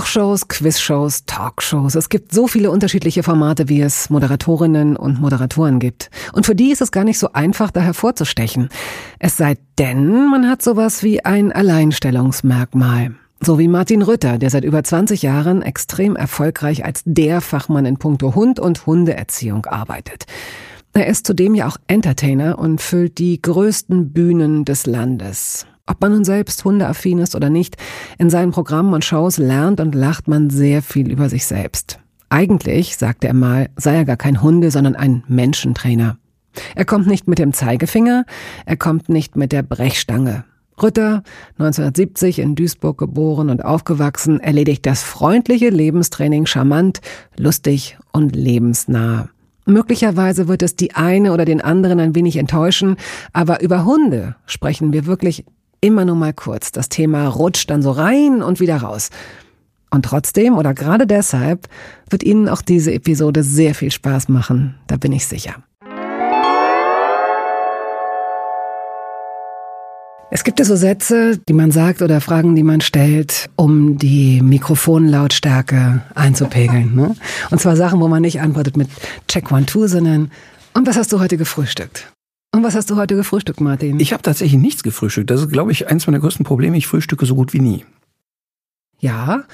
Kochshows, Quizshows, Talkshows. Es gibt so viele unterschiedliche Formate, wie es Moderatorinnen und Moderatoren gibt. Und für die ist es gar nicht so einfach, da hervorzustechen. Es sei denn, man hat sowas wie ein Alleinstellungsmerkmal. So wie Martin Rütter, der seit über 20 Jahren extrem erfolgreich als der Fachmann in puncto Hund und Hundeerziehung arbeitet. Er ist zudem ja auch Entertainer und füllt die größten Bühnen des Landes. Ob man nun selbst hundeaffin ist oder nicht, in seinen Programmen und Shows lernt und lacht man sehr viel über sich selbst. Eigentlich, sagte er mal, sei er gar kein Hunde, sondern ein Menschentrainer. Er kommt nicht mit dem Zeigefinger, er kommt nicht mit der Brechstange. Rütter, 1970 in Duisburg geboren und aufgewachsen, erledigt das freundliche Lebenstraining charmant, lustig und lebensnah. Möglicherweise wird es die eine oder den anderen ein wenig enttäuschen, aber über Hunde sprechen wir wirklich immer nur mal kurz. Das Thema rutscht dann so rein und wieder raus. Und trotzdem oder gerade deshalb wird Ihnen auch diese Episode sehr viel Spaß machen, da bin ich sicher. Es gibt ja so Sätze, die man sagt oder Fragen, die man stellt, um die Mikrofonlautstärke einzupegeln. Ne? Und zwar Sachen, wo man nicht antwortet mit Check One Two, sondern und was hast du heute gefrühstückt? Und was hast du heute gefrühstückt, Martin? Ich habe tatsächlich nichts gefrühstückt. Das ist, glaube ich, eins meiner größten Probleme. Ich frühstücke so gut wie nie. Ja.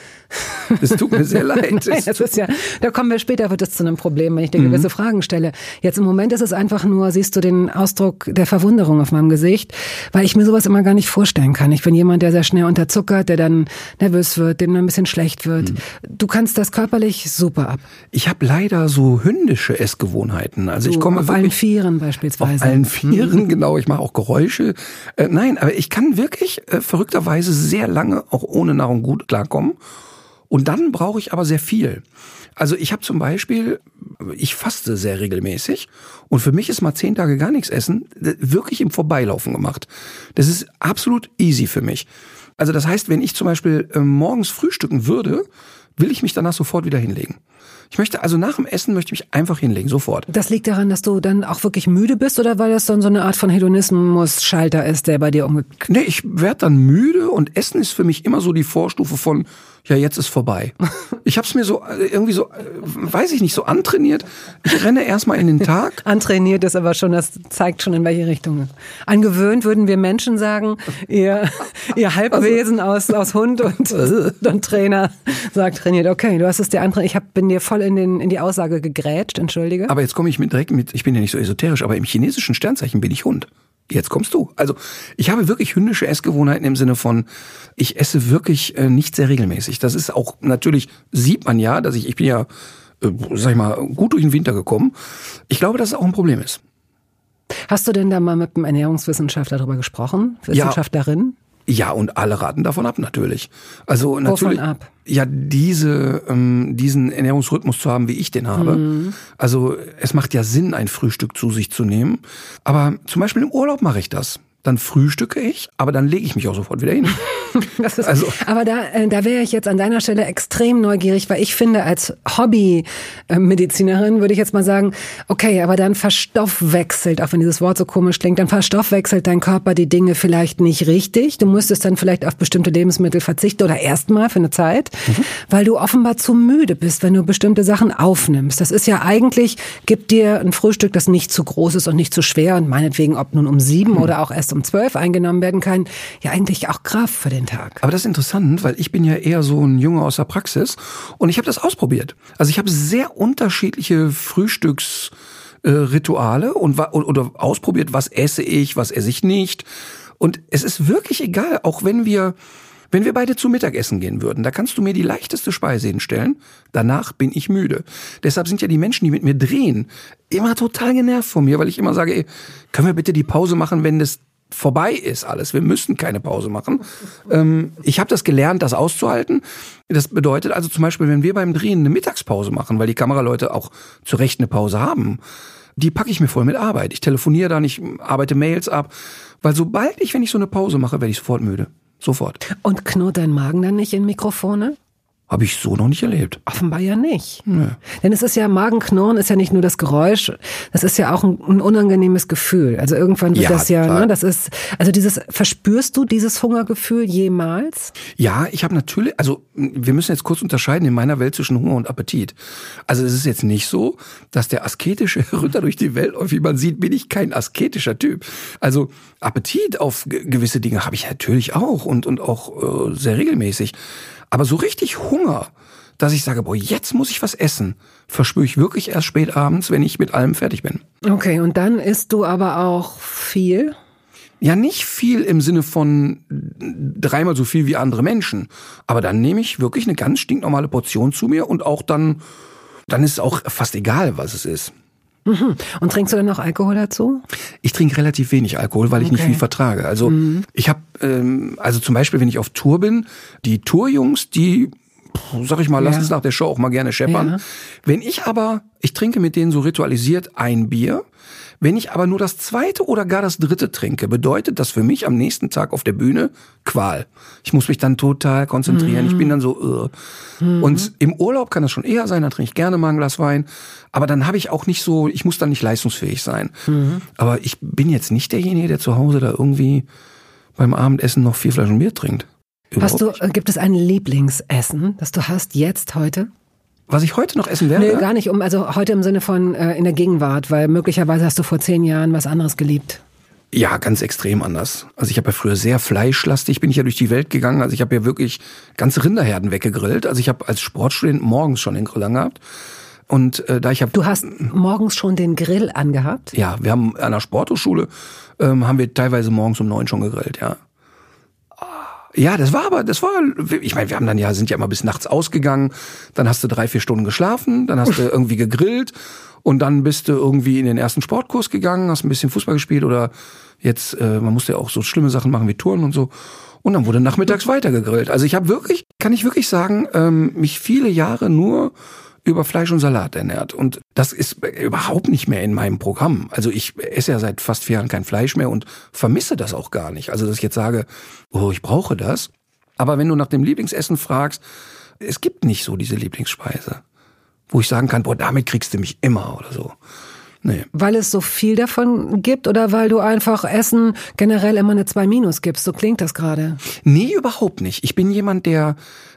Es tut mir sehr leid. Nein, das ist ja, da kommen wir später, wird es zu einem Problem, wenn ich dir mhm. gewisse Fragen stelle. Jetzt im Moment ist es einfach nur, siehst du den Ausdruck der Verwunderung auf meinem Gesicht, weil ich mir sowas immer gar nicht vorstellen kann. Ich bin jemand, der sehr schnell unterzuckert, der dann nervös wird, dem dann ein bisschen schlecht wird. Mhm. Du kannst das körperlich super ab. Ich habe leider so hündische Essgewohnheiten. Also ich komme auf allen Vieren beispielsweise. Auf allen Vieren, mhm. genau. Ich mache auch Geräusche. Äh, nein, aber ich kann wirklich äh, verrückterweise sehr lange auch ohne Nahrung gut klarkommen. Und dann brauche ich aber sehr viel. Also ich habe zum Beispiel, ich faste sehr regelmäßig und für mich ist mal zehn Tage gar nichts essen wirklich im Vorbeilaufen gemacht. Das ist absolut easy für mich. Also das heißt, wenn ich zum Beispiel äh, morgens frühstücken würde, will ich mich danach sofort wieder hinlegen. Ich möchte also nach dem Essen möchte ich mich einfach hinlegen, sofort. Das liegt daran, dass du dann auch wirklich müde bist oder weil das dann so eine Art von Hedonismus-Schalter ist, der bei dir umgekehrt? Nee, ich werde dann müde und Essen ist für mich immer so die Vorstufe von ja, jetzt ist vorbei. Ich habe es mir so äh, irgendwie so, äh, weiß ich nicht, so antrainiert. Ich renne erstmal in den Tag. antrainiert ist aber schon, das zeigt schon in welche Richtung. Angewöhnt würden wir Menschen sagen, ihr, ihr Halbwesen aus, aus Hund und, und Trainer sagt trainiert. Okay, du hast es dir antrainiert. Ich hab, bin dir voll in, den, in die Aussage gegrätscht, entschuldige. Aber jetzt komme ich mit direkt mit, ich bin ja nicht so esoterisch, aber im chinesischen Sternzeichen bin ich Hund. Jetzt kommst du. Also ich habe wirklich hündische Essgewohnheiten im Sinne von, ich esse wirklich äh, nicht sehr regelmäßig. Das ist auch natürlich, sieht man ja, dass ich, ich bin ja, äh, sag ich mal, gut durch den Winter gekommen. Ich glaube, dass es auch ein Problem ist. Hast du denn da mal mit einem Ernährungswissenschaftler darüber gesprochen? Wissenschaftlerin? Ja. Ja, und alle raten davon ab natürlich. Also natürlich. Wovon ab? Ja, diese, ähm, diesen Ernährungsrhythmus zu haben, wie ich den habe. Mhm. Also es macht ja Sinn, ein Frühstück zu sich zu nehmen. Aber zum Beispiel im Urlaub mache ich das dann frühstücke ich, aber dann lege ich mich auch sofort wieder hin. ist, also, aber da, äh, da wäre ich jetzt an deiner Stelle extrem neugierig, weil ich finde, als Hobby-Medizinerin würde ich jetzt mal sagen, okay, aber dann verstoffwechselt, auch wenn dieses Wort so komisch klingt, dann verstoffwechselt dein Körper die Dinge vielleicht nicht richtig. Du müsstest dann vielleicht auf bestimmte Lebensmittel verzichten oder erstmal für eine Zeit, mhm. weil du offenbar zu müde bist, wenn du bestimmte Sachen aufnimmst. Das ist ja eigentlich, gibt dir ein Frühstück, das nicht zu groß ist und nicht zu schwer und meinetwegen, ob nun um sieben mhm. oder auch erst um um zwölf eingenommen werden kann, ja eigentlich auch Kraft für den Tag. Aber das ist interessant, weil ich bin ja eher so ein Junge aus der Praxis und ich habe das ausprobiert. Also ich habe sehr unterschiedliche Frühstücksrituale und oder ausprobiert, was esse ich, was esse ich nicht. Und es ist wirklich egal, auch wenn wir wenn wir beide zu Mittagessen gehen würden, da kannst du mir die leichteste Speise hinstellen, danach bin ich müde. Deshalb sind ja die Menschen, die mit mir drehen, immer total genervt von mir, weil ich immer sage, ey, können wir bitte die Pause machen, wenn das vorbei ist alles. Wir müssen keine Pause machen. Ähm, ich habe das gelernt, das auszuhalten. Das bedeutet also zum Beispiel, wenn wir beim Drehen eine Mittagspause machen, weil die Kameraleute auch zu Recht eine Pause haben, die packe ich mir voll mit Arbeit. Ich telefoniere dann, ich arbeite Mails ab, weil sobald ich, wenn ich so eine Pause mache, werde ich sofort müde. Sofort. Und knurrt dein Magen dann nicht in Mikrofone? Habe ich so noch nicht erlebt. Offenbar ja nicht. Nee. Denn es ist ja, Magenknurren ist ja nicht nur das Geräusch, das ist ja auch ein, ein unangenehmes Gefühl. Also irgendwann wird ja, das ja, ne, das ist, also dieses, verspürst du dieses Hungergefühl jemals? Ja, ich habe natürlich, also wir müssen jetzt kurz unterscheiden in meiner Welt zwischen Hunger und Appetit. Also es ist jetzt nicht so, dass der asketische Ritter durch die Welt läuft. Wie man sieht, bin ich kein asketischer Typ. Also Appetit auf gewisse Dinge habe ich natürlich auch und, und auch äh, sehr regelmäßig. Aber so richtig Hunger, dass ich sage, boah, jetzt muss ich was essen, verspüre ich wirklich erst spät abends, wenn ich mit allem fertig bin. Okay, und dann isst du aber auch viel? Ja, nicht viel im Sinne von dreimal so viel wie andere Menschen. Aber dann nehme ich wirklich eine ganz stinknormale Portion zu mir und auch dann, dann ist es auch fast egal, was es ist. Mhm. Und trinkst du dann noch Alkohol dazu? Ich trinke relativ wenig Alkohol, weil ich okay. nicht viel vertrage. Also mhm. ich habe, ähm, also zum Beispiel, wenn ich auf Tour bin, die Tourjungs, die sag ich mal, lass ja. uns nach der Show auch mal gerne scheppern. Ja. Wenn ich aber, ich trinke mit denen so ritualisiert ein Bier, wenn ich aber nur das zweite oder gar das dritte trinke, bedeutet das für mich am nächsten Tag auf der Bühne Qual. Ich muss mich dann total konzentrieren. Mhm. Ich bin dann so. Uh. Mhm. Und im Urlaub kann das schon eher sein, da trinke ich gerne mal ein Glas Wein. Aber dann habe ich auch nicht so, ich muss dann nicht leistungsfähig sein. Mhm. Aber ich bin jetzt nicht derjenige, der zu Hause da irgendwie beim Abendessen noch vier Flaschen Bier trinkt. hast du, äh, gibt es ein Lieblingsessen, das du hast jetzt heute? Was ich heute noch essen werde? Nö, gar nicht. Um, also heute im Sinne von äh, in der Gegenwart, weil möglicherweise hast du vor zehn Jahren was anderes geliebt. Ja, ganz extrem anders. Also ich habe ja früher sehr fleischlastig, bin ich ja durch die Welt gegangen. Also ich habe ja wirklich ganze Rinderherden weggegrillt. Also ich habe als Sportstudent morgens schon den Grill angehabt. Und äh, da ich habe. Du hast morgens schon den Grill angehabt? Ja, wir haben an der Sporthochschule ähm, haben wir teilweise morgens um neun schon gegrillt, ja. Ja, das war aber, das war, ich meine, wir haben dann ja, sind ja immer bis nachts ausgegangen, dann hast du drei, vier Stunden geschlafen, dann hast du irgendwie gegrillt und dann bist du irgendwie in den ersten Sportkurs gegangen, hast ein bisschen Fußball gespielt oder jetzt, äh, man musste ja auch so schlimme Sachen machen wie Touren und so. Und dann wurde nachmittags weiter gegrillt. Also ich habe wirklich, kann ich wirklich sagen, ähm, mich viele Jahre nur über Fleisch und Salat ernährt. Und das ist überhaupt nicht mehr in meinem Programm. Also ich esse ja seit fast vier Jahren kein Fleisch mehr und vermisse das auch gar nicht. Also dass ich jetzt sage, oh, ich brauche das. Aber wenn du nach dem Lieblingsessen fragst, es gibt nicht so diese Lieblingsspeise, wo ich sagen kann, boah, damit kriegst du mich immer oder so. Nee. Weil es so viel davon gibt oder weil du einfach Essen generell immer eine 2 Minus gibst? So klingt das gerade. Nee, überhaupt nicht. Ich bin jemand, der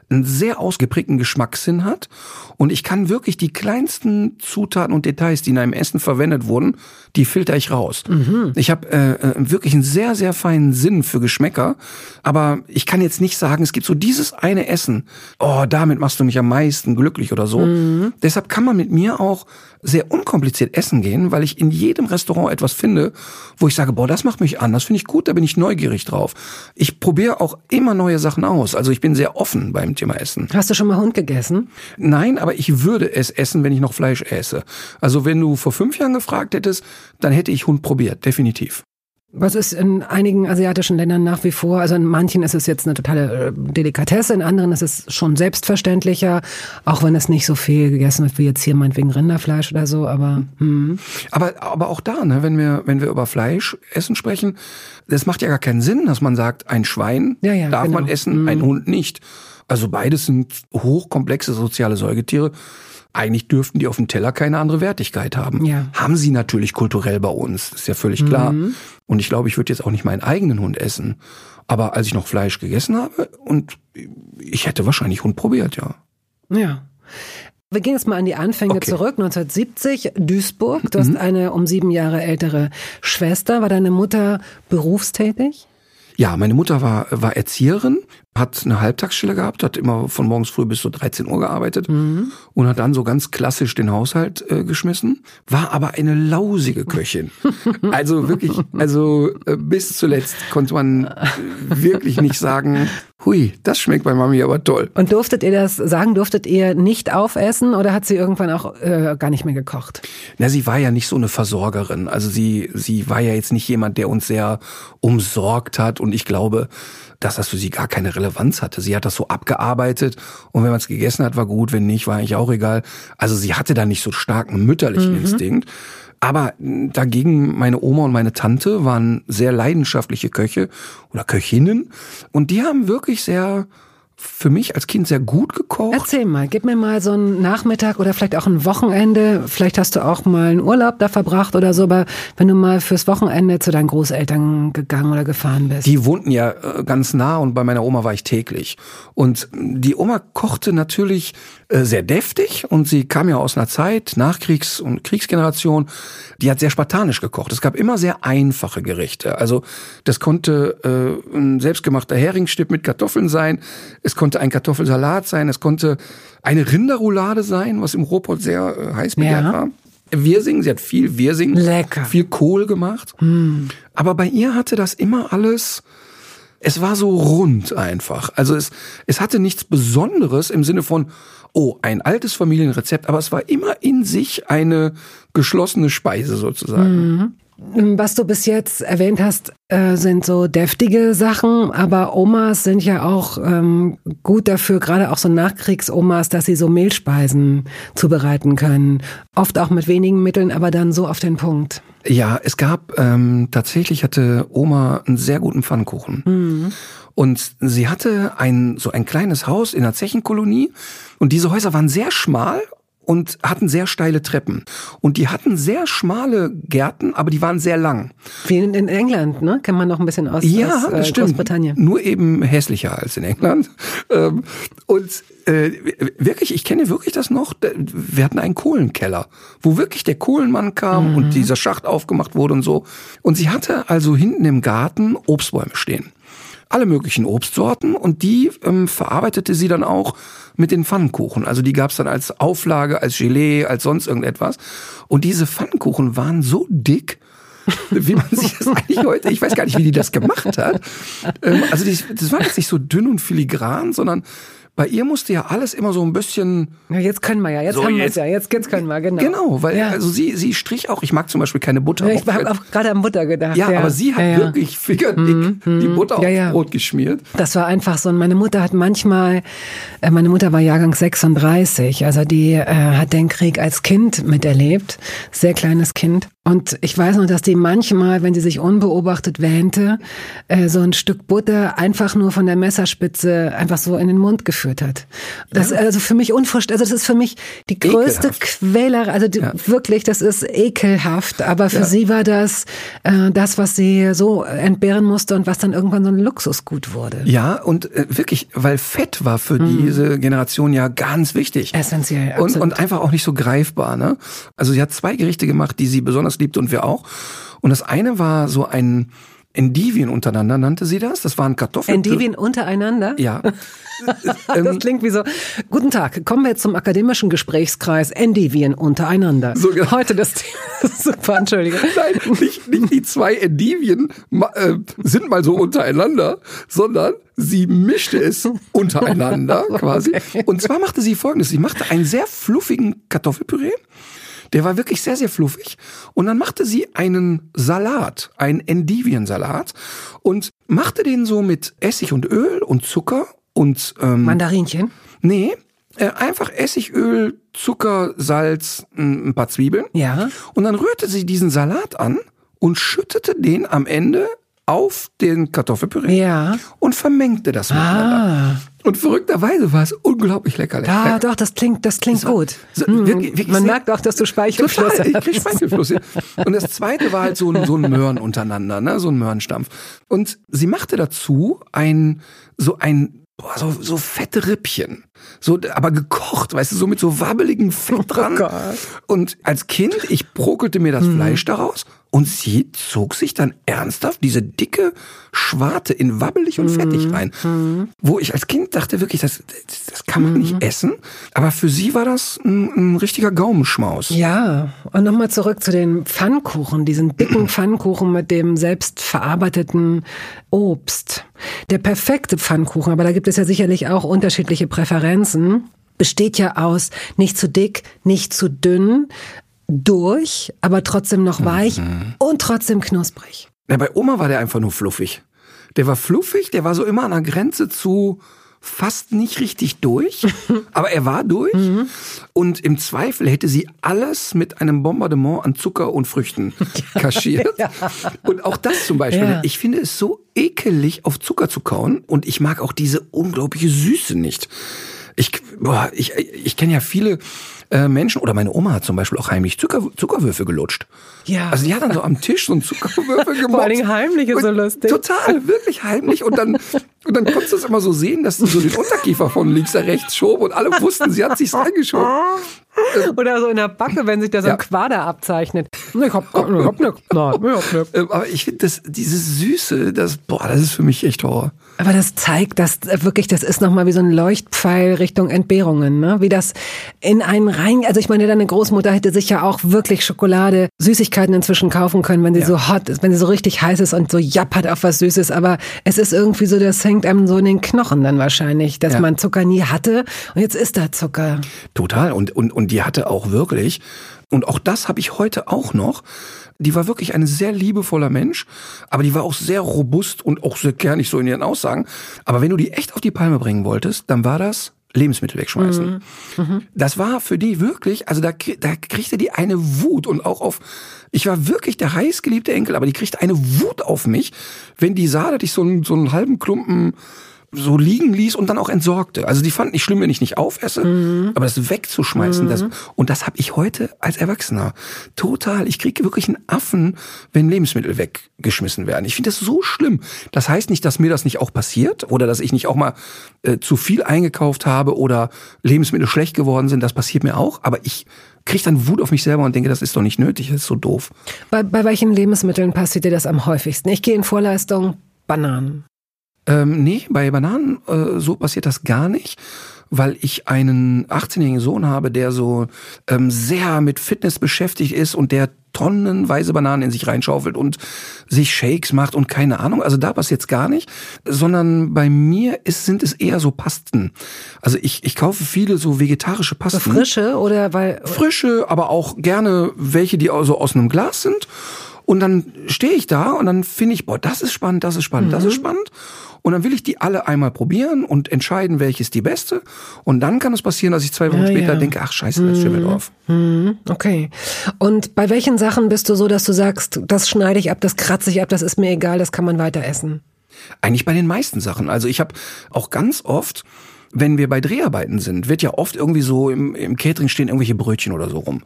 einen sehr ausgeprägten Geschmackssinn hat und ich kann wirklich die kleinsten Zutaten und Details, die in einem Essen verwendet wurden, die filter ich raus. Mhm. Ich habe äh, äh, wirklich einen sehr, sehr feinen Sinn für Geschmäcker, aber ich kann jetzt nicht sagen, es gibt so dieses eine Essen, oh, damit machst du mich am meisten glücklich oder so. Mhm. Deshalb kann man mit mir auch sehr unkompliziert essen gehen, weil ich in jedem Restaurant etwas finde, wo ich sage, boah, das macht mich an, das finde ich gut, da bin ich neugierig drauf. Ich probiere auch immer neue Sachen aus. Also ich bin sehr offen beim Thema Essen. Hast du schon mal Hund gegessen? Nein, aber ich würde es essen, wenn ich noch Fleisch esse. Also wenn du vor fünf Jahren gefragt hättest, dann hätte ich Hund probiert, definitiv. Was ist in einigen asiatischen Ländern nach wie vor, also in manchen ist es jetzt eine totale äh, Delikatesse, in anderen ist es schon selbstverständlicher, auch wenn es nicht so viel gegessen wird wie jetzt hier meinetwegen Rinderfleisch oder so, aber hm. aber aber auch da, ne, wenn wir wenn wir über Fleisch essen sprechen, das macht ja gar keinen Sinn, dass man sagt, ein Schwein ja, ja, darf genau. man essen, ein hm. Hund nicht. Also beides sind hochkomplexe soziale Säugetiere eigentlich dürften die auf dem Teller keine andere Wertigkeit haben. Ja. Haben sie natürlich kulturell bei uns, ist ja völlig klar. Mhm. Und ich glaube, ich würde jetzt auch nicht meinen eigenen Hund essen. Aber als ich noch Fleisch gegessen habe und ich hätte wahrscheinlich Hund probiert, ja. Ja. Wir gehen jetzt mal an die Anfänge okay. zurück. 1970, Duisburg. Du hast mhm. eine um sieben Jahre ältere Schwester. War deine Mutter berufstätig? Ja, meine Mutter war, war Erzieherin, hat eine Halbtagsstelle gehabt, hat immer von morgens früh bis so 13 Uhr gearbeitet mhm. und hat dann so ganz klassisch den Haushalt äh, geschmissen, war aber eine lausige Köchin. also wirklich, also äh, bis zuletzt konnte man wirklich nicht sagen, hui, das schmeckt bei Mami aber toll. Und durftet ihr das sagen, durftet ihr nicht aufessen oder hat sie irgendwann auch äh, gar nicht mehr gekocht? Na, sie war ja nicht so eine Versorgerin. Also sie, sie war ja jetzt nicht jemand, der uns sehr umsorgt hat und ich glaube, dass das für sie gar keine Relevanz hatte. Sie hat das so abgearbeitet und wenn man es gegessen hat, war gut, wenn nicht, war eigentlich auch egal. Also sie hatte da nicht so starken mütterlichen mhm. Instinkt. Aber dagegen meine Oma und meine Tante waren sehr leidenschaftliche Köche oder Köchinnen und die haben wirklich sehr für mich als Kind sehr gut gekocht. Erzähl mal, gib mir mal so einen Nachmittag oder vielleicht auch ein Wochenende. Vielleicht hast du auch mal einen Urlaub da verbracht oder so, aber wenn du mal fürs Wochenende zu deinen Großeltern gegangen oder gefahren bist. Die wohnten ja äh, ganz nah und bei meiner Oma war ich täglich. Und die Oma kochte natürlich äh, sehr deftig und sie kam ja aus einer Zeit, Nachkriegs- und Kriegsgeneration, die hat sehr spartanisch gekocht. Es gab immer sehr einfache Gerichte. Also das konnte äh, ein selbstgemachter Heringsstipp mit Kartoffeln sein, es konnte ein Kartoffelsalat sein, es konnte eine Rinderroulade sein, was im Ruhrpott sehr äh, heiß begehrt ja. war. Wirsing, sie hat viel Wirsing, Lecker. viel Kohl gemacht. Mm. Aber bei ihr hatte das immer alles es war so rund einfach. Also es, es hatte nichts Besonderes im Sinne von, oh, ein altes Familienrezept, aber es war immer in sich eine geschlossene Speise sozusagen. Mhm. Was du bis jetzt erwähnt hast, äh, sind so deftige Sachen, aber Omas sind ja auch ähm, gut dafür, gerade auch so Nachkriegsomas, dass sie so Mehlspeisen zubereiten können. Oft auch mit wenigen Mitteln, aber dann so auf den Punkt. Ja, es gab ähm, tatsächlich hatte Oma einen sehr guten Pfannkuchen. Mhm. Und sie hatte ein so ein kleines Haus in einer Zechenkolonie und diese Häuser waren sehr schmal und hatten sehr steile Treppen. Und die hatten sehr schmale Gärten, aber die waren sehr lang. Wie in, England, ne? Kann man noch ein bisschen aus, ja, aus äh, stimmt. Großbritannien. Nur eben hässlicher als in England. Ähm, und äh, wirklich, ich kenne wirklich das noch. Wir hatten einen Kohlenkeller, wo wirklich der Kohlenmann kam mhm. und dieser Schacht aufgemacht wurde und so. Und sie hatte also hinten im Garten Obstbäume stehen alle möglichen Obstsorten und die ähm, verarbeitete sie dann auch mit den Pfannkuchen. Also die gab's dann als Auflage, als Gelee, als sonst irgendetwas. Und diese Pfannkuchen waren so dick, wie man sich das eigentlich heute, ich weiß gar nicht, wie die das gemacht hat. Ähm, also die, das war jetzt nicht so dünn und filigran, sondern bei ihr musste ja alles immer so ein bisschen. Ja, jetzt können wir ja, jetzt so haben wir es ja, jetzt, jetzt können wir, genau. Genau, weil ja. also sie, sie strich auch, ich mag zum Beispiel keine Butter. Ja, ich habe auch gerade an Butter gedacht. Ja, ja. aber sie hat wirklich fingerdick mhm. die Butter auf Brot geschmiert. Das war einfach so. Und meine Mutter hat manchmal, äh, meine Mutter war Jahrgang 36, also die äh, hat den Krieg als Kind miterlebt, sehr kleines Kind. Und ich weiß noch, dass die manchmal, wenn sie sich unbeobachtet wähnte, äh, so ein Stück Butter einfach nur von der Messerspitze einfach so in den Mund geführt hat. Das ja. also für mich unvorstellbar. Also das ist für mich die größte Quälerei. Also die, ja. wirklich, das ist ekelhaft. Aber für ja. sie war das äh, das, was sie so entbehren musste und was dann irgendwann so ein Luxusgut wurde. Ja, und äh, wirklich, weil Fett war für mhm. diese Generation ja ganz wichtig. Essentiell. Und, und einfach auch nicht so greifbar. Ne? Also sie hat zwei Gerichte gemacht, die sie besonders liebt und wir auch. Und das eine war so ein Endivien untereinander nannte sie das. Das waren Kartoffeln. Endivien untereinander? Ja. das klingt wie so. Guten Tag, kommen wir jetzt zum akademischen Gesprächskreis Endivien untereinander. So, genau. Heute das Thema. Super, entschuldige. Nein, nicht, nicht die zwei Endivien äh, sind mal so untereinander, sondern sie mischte es untereinander quasi. Okay. Und zwar machte sie folgendes. Sie machte einen sehr fluffigen Kartoffelpüree der war wirklich sehr, sehr fluffig. Und dann machte sie einen Salat, einen Endiviensalat und machte den so mit Essig und Öl und Zucker und ähm, Mandarinchen? Nee, äh, einfach Essigöl, Zucker, Salz, ein paar Zwiebeln. Ja. Und dann rührte sie diesen Salat an und schüttete den am Ende auf den Kartoffelpüree ja. und vermengte das miteinander. Ah. Und verrückterweise war es unglaublich lecker. Ja, doch, das klingt, das klingt das gut. So, hm. wirklich, wirklich Man merkt auch, dass du Speichelfluss total, hast. Ich krieg Speichelfluss. Und das zweite war halt so ein, so ein Möhren untereinander, ne, so ein Möhrenstampf. Und sie machte dazu ein, so ein Boah, so, so fette Rippchen. So, aber gekocht, weißt du, so mit so wabbeligem Fett oh dran. Oh und als Kind, ich brokelte mir das mhm. Fleisch daraus und sie zog sich dann ernsthaft diese dicke Schwarte in wabbelig und fettig mhm. rein. Mhm. Wo ich als Kind dachte wirklich, das, das kann man mhm. nicht essen. Aber für sie war das ein, ein richtiger Gaumenschmaus. Ja, und nochmal zurück zu den Pfannkuchen, diesen dicken Pfannkuchen mit dem selbst verarbeiteten Obst. Der perfekte Pfannkuchen, aber da gibt es ja sicherlich auch unterschiedliche Präferenzen besteht ja aus nicht zu dick, nicht zu dünn, durch, aber trotzdem noch weich mhm. und trotzdem knusprig. Ja, bei Oma war der einfach nur fluffig. Der war fluffig, der war so immer an der Grenze zu fast nicht richtig durch, aber er war durch. Mhm. Und im Zweifel hätte sie alles mit einem Bombardement an Zucker und Früchten kaschiert. ja. Und auch das zum Beispiel. Ja. Ich finde es so ekelig, auf Zucker zu kauen. Und ich mag auch diese unglaubliche Süße nicht. Ich, boah, ich, ich kenne ja viele äh, Menschen, oder meine Oma hat zum Beispiel auch heimlich Zucker, Zuckerwürfel gelutscht. Ja. Also die hat dann so am Tisch so einen Zuckerwürfel gemacht. Vor allem heimlich ist so lustig. Total, wirklich heimlich. Und dann, und dann konntest du es immer so sehen, dass du so den Unterkiefer von links nach rechts schob und alle wussten, sie hat sich's reingeschoben. Oder so in der Backe, wenn sich da so ein Quader abzeichnet. Ich hab, ich hab ne, nein, ich hab ne. Aber ich finde, das, dieses Süße, das, boah, das ist für mich echt Horror. Aber das zeigt, dass wirklich, das ist nochmal wie so ein Leuchtpfeil Richtung Entbehrungen, ne? Wie das in einen rein, also ich meine, deine Großmutter hätte sich ja auch wirklich Schokolade, Süßigkeiten inzwischen kaufen können, wenn sie ja. so hot ist, wenn sie so richtig heiß ist und so jappert auf was Süßes. Aber es ist irgendwie so, das hängt einem so in den Knochen dann wahrscheinlich, dass ja. man Zucker nie hatte und jetzt ist da Zucker. Total. Und, und, und die hatte auch wirklich, und auch das habe ich heute auch noch, die war wirklich ein sehr liebevoller Mensch, aber die war auch sehr robust und auch sehr kernig so in ihren Aussagen. Aber wenn du die echt auf die Palme bringen wolltest, dann war das Lebensmittel wegschmeißen. Mhm. Mhm. Das war für die wirklich, also da, da kriegte die eine Wut und auch auf, ich war wirklich der heißgeliebte Enkel, aber die kriegte eine Wut auf mich, wenn die sah, dass ich so einen, so einen halben Klumpen so liegen ließ und dann auch entsorgte. Also die fanden nicht schlimm, wenn ich nicht aufesse, mhm. aber das wegzuschmeißen, mhm. das und das habe ich heute als Erwachsener total. Ich kriege wirklich einen Affen, wenn Lebensmittel weggeschmissen werden. Ich finde das so schlimm. Das heißt nicht, dass mir das nicht auch passiert oder dass ich nicht auch mal äh, zu viel eingekauft habe oder Lebensmittel schlecht geworden sind. Das passiert mir auch, aber ich kriege dann Wut auf mich selber und denke, das ist doch nicht nötig, das ist so doof. Bei, bei welchen Lebensmitteln passiert dir das am häufigsten? Ich gehe in Vorleistung Bananen. Ähm, nee, bei Bananen äh, so passiert das gar nicht weil ich einen 18-jährigen Sohn habe, der so ähm, sehr mit Fitness beschäftigt ist und der tonnenweise Bananen in sich reinschaufelt und sich Shakes macht und keine Ahnung. Also da passiert jetzt gar nicht, sondern bei mir ist, sind es eher so Pasten. Also ich, ich kaufe viele so vegetarische Pasten. So frische oder weil frische, aber auch gerne welche, die also aus einem Glas sind. Und dann stehe ich da und dann finde ich, boah, das ist spannend, das ist spannend, mhm. das ist mhm. spannend. Und dann will ich die alle einmal probieren und entscheiden, welches die beste. Und dann kann es passieren, dass ich zwei Wochen ja, später ja. denke, ach scheiße, das schimmelt mhm. drauf. Mhm. Okay. Und bei welchen Sachen bist du so, dass du sagst, das schneide ich ab, das kratze ich ab, das ist mir egal, das kann man weiter essen? Eigentlich bei den meisten Sachen. Also ich habe auch ganz oft wenn wir bei Dreharbeiten sind, wird ja oft irgendwie so im, im Catering stehen irgendwelche Brötchen oder so rum.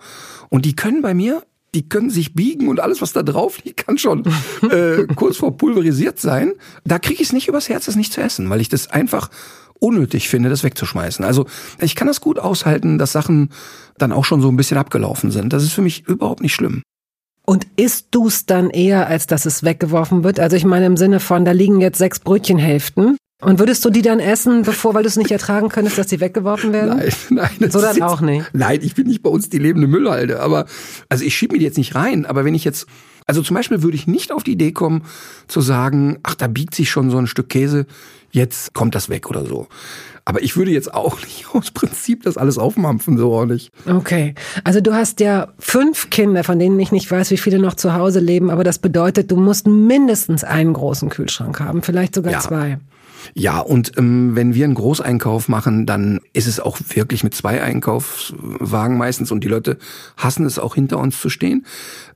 Und die können bei mir die können sich biegen und alles, was da drauf liegt, kann schon äh, kurz vor pulverisiert sein. Da kriege ich es nicht übers Herz, das nicht zu essen, weil ich das einfach unnötig finde, das wegzuschmeißen. Also ich kann das gut aushalten, dass Sachen dann auch schon so ein bisschen abgelaufen sind. Das ist für mich überhaupt nicht schlimm. Und isst du's dann eher, als dass es weggeworfen wird? Also ich meine im Sinne von, da liegen jetzt sechs Brötchenhälften und würdest du die dann essen, bevor, weil du es nicht ertragen könntest, dass sie weggeworfen werden? Nein, nein. So dann auch nicht. Nein, ich bin nicht bei uns die lebende Müllhalde. Aber, also ich schiebe mir die jetzt nicht rein. Aber wenn ich jetzt, also zum Beispiel würde ich nicht auf die Idee kommen, zu sagen, ach, da biegt sich schon so ein Stück Käse, jetzt kommt das weg oder so. Aber ich würde jetzt auch nicht aus Prinzip das alles aufmampfen, so nicht. Okay. Also du hast ja fünf Kinder, von denen ich nicht weiß, wie viele noch zu Hause leben, aber das bedeutet, du musst mindestens einen großen Kühlschrank haben, vielleicht sogar ja. zwei. Ja, und ähm, wenn wir einen Großeinkauf machen, dann ist es auch wirklich mit zwei Einkaufswagen meistens und die Leute hassen es auch hinter uns zu stehen.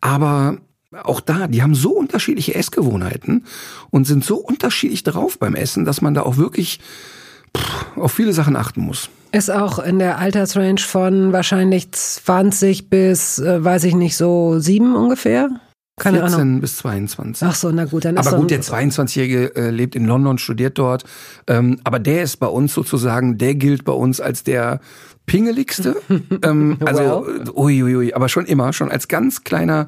Aber auch da, die haben so unterschiedliche Essgewohnheiten und sind so unterschiedlich drauf beim Essen, dass man da auch wirklich pff, auf viele Sachen achten muss. Ist auch in der Altersrange von wahrscheinlich 20 bis, äh, weiß ich nicht, so sieben ungefähr? Keine 14 Ahnung. bis 22. Ach so, na gut, dann ist Aber gut, der 22-Jährige äh, lebt in London, studiert dort. Ähm, aber der ist bei uns sozusagen, der gilt bei uns als der pingeligste. ähm, also, uiuiui, ui, aber schon immer, schon als ganz kleiner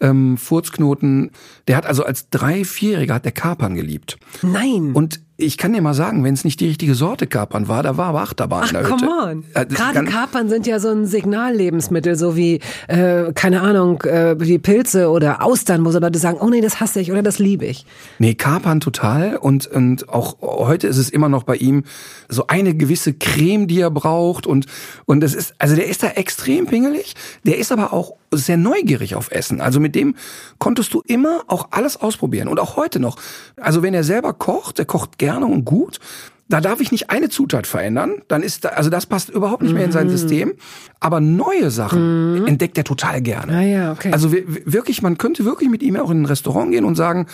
ähm, Furzknoten. Der hat also als drei, vierjähriger hat der Kapern geliebt. Nein. Und ich kann dir mal sagen, wenn es nicht die richtige Sorte Kapern war, da war aber Achterbahn Ach, in der come on. Äh, Gerade Kapern sind ja so ein Signallebensmittel, so wie, äh, keine Ahnung, äh, wie Pilze oder Austern, wo so Leute sagen, oh nee, das hasse ich oder das liebe ich. Nee, Kapern total und, und auch heute ist es immer noch bei ihm so eine gewisse Creme, die er braucht und, und das ist, also der ist da extrem pingelig, der ist aber auch sehr neugierig auf Essen. Also mit dem konntest du immer auch alles ausprobieren und auch heute noch. Also wenn er selber kocht, er kocht gerne und gut. Da darf ich nicht eine Zutat verändern, dann ist da, also das passt überhaupt nicht mehr in sein System. Aber neue Sachen entdeckt er total gerne. Ah ja, okay. Also wir- wirklich, man könnte wirklich mit ihm auch in ein Restaurant gehen und sagen,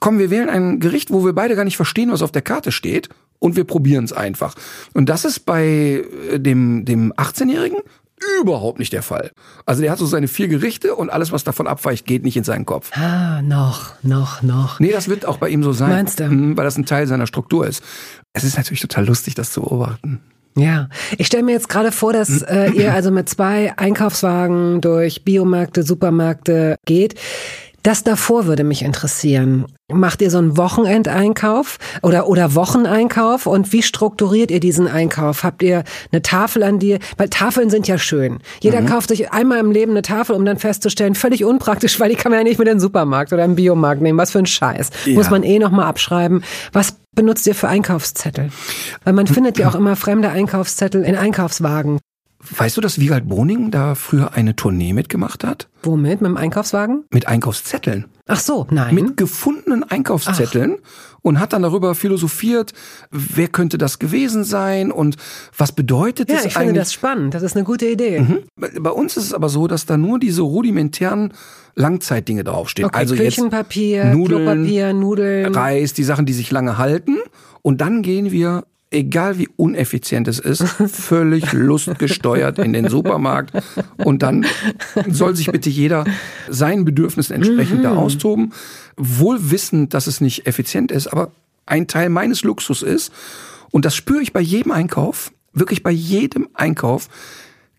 komm, wir wählen ein Gericht, wo wir beide gar nicht verstehen, was auf der Karte steht, und wir probieren es einfach. Und das ist bei äh, dem, dem 18-Jährigen überhaupt nicht der Fall. Also der hat so seine vier Gerichte und alles, was davon abweicht, geht nicht in seinen Kopf. ah, noch, noch, noch. Nee, das wird auch bei ihm so sein. Meinst du? Mhm, Weil das ein Teil seiner Struktur ist. Es ist natürlich total lustig, das zu beobachten. Ja, ich stelle mir jetzt gerade vor, dass äh, ihr also mit zwei Einkaufswagen durch Biomärkte, Supermärkte geht. Das davor würde mich interessieren. Macht ihr so einen Wochenendeinkauf oder, oder Wocheneinkauf und wie strukturiert ihr diesen Einkauf? Habt ihr eine Tafel an dir? Weil Tafeln sind ja schön. Jeder Mhm. kauft sich einmal im Leben eine Tafel, um dann festzustellen, völlig unpraktisch, weil die kann man ja nicht mit in den Supermarkt oder im Biomarkt nehmen. Was für ein Scheiß. Ja. Muss man eh nochmal abschreiben. Was benutzt ihr für Einkaufszettel? Weil man findet ja auch immer fremde Einkaufszettel in Einkaufswagen. Weißt du, dass Wiegald Boning da früher eine Tournee mitgemacht hat? Womit? Mit dem Einkaufswagen? Mit Einkaufszetteln. Ach so, nein. Mit gefundenen Einkaufszetteln und hat dann darüber philosophiert, wer könnte das gewesen sein und was bedeutet ja, es ich finde eigentlich? das spannend. Das ist eine gute Idee. Mhm. Bei uns ist es aber so, dass da nur diese rudimentären Langzeitdinge draufstehen. Okay, also Küchenpapier, Nudeln, Klopapier, Nudeln. Reis, die Sachen, die sich lange halten. Und dann gehen wir, egal wie uneffizient es ist, völlig lustgesteuert in den Supermarkt. Und dann soll sich bitte jeder seinen Bedürfnissen entsprechend Mhm. da austoben. Wohl wissend, dass es nicht effizient ist, aber ein Teil meines Luxus ist. Und das spüre ich bei jedem Einkauf, wirklich bei jedem Einkauf,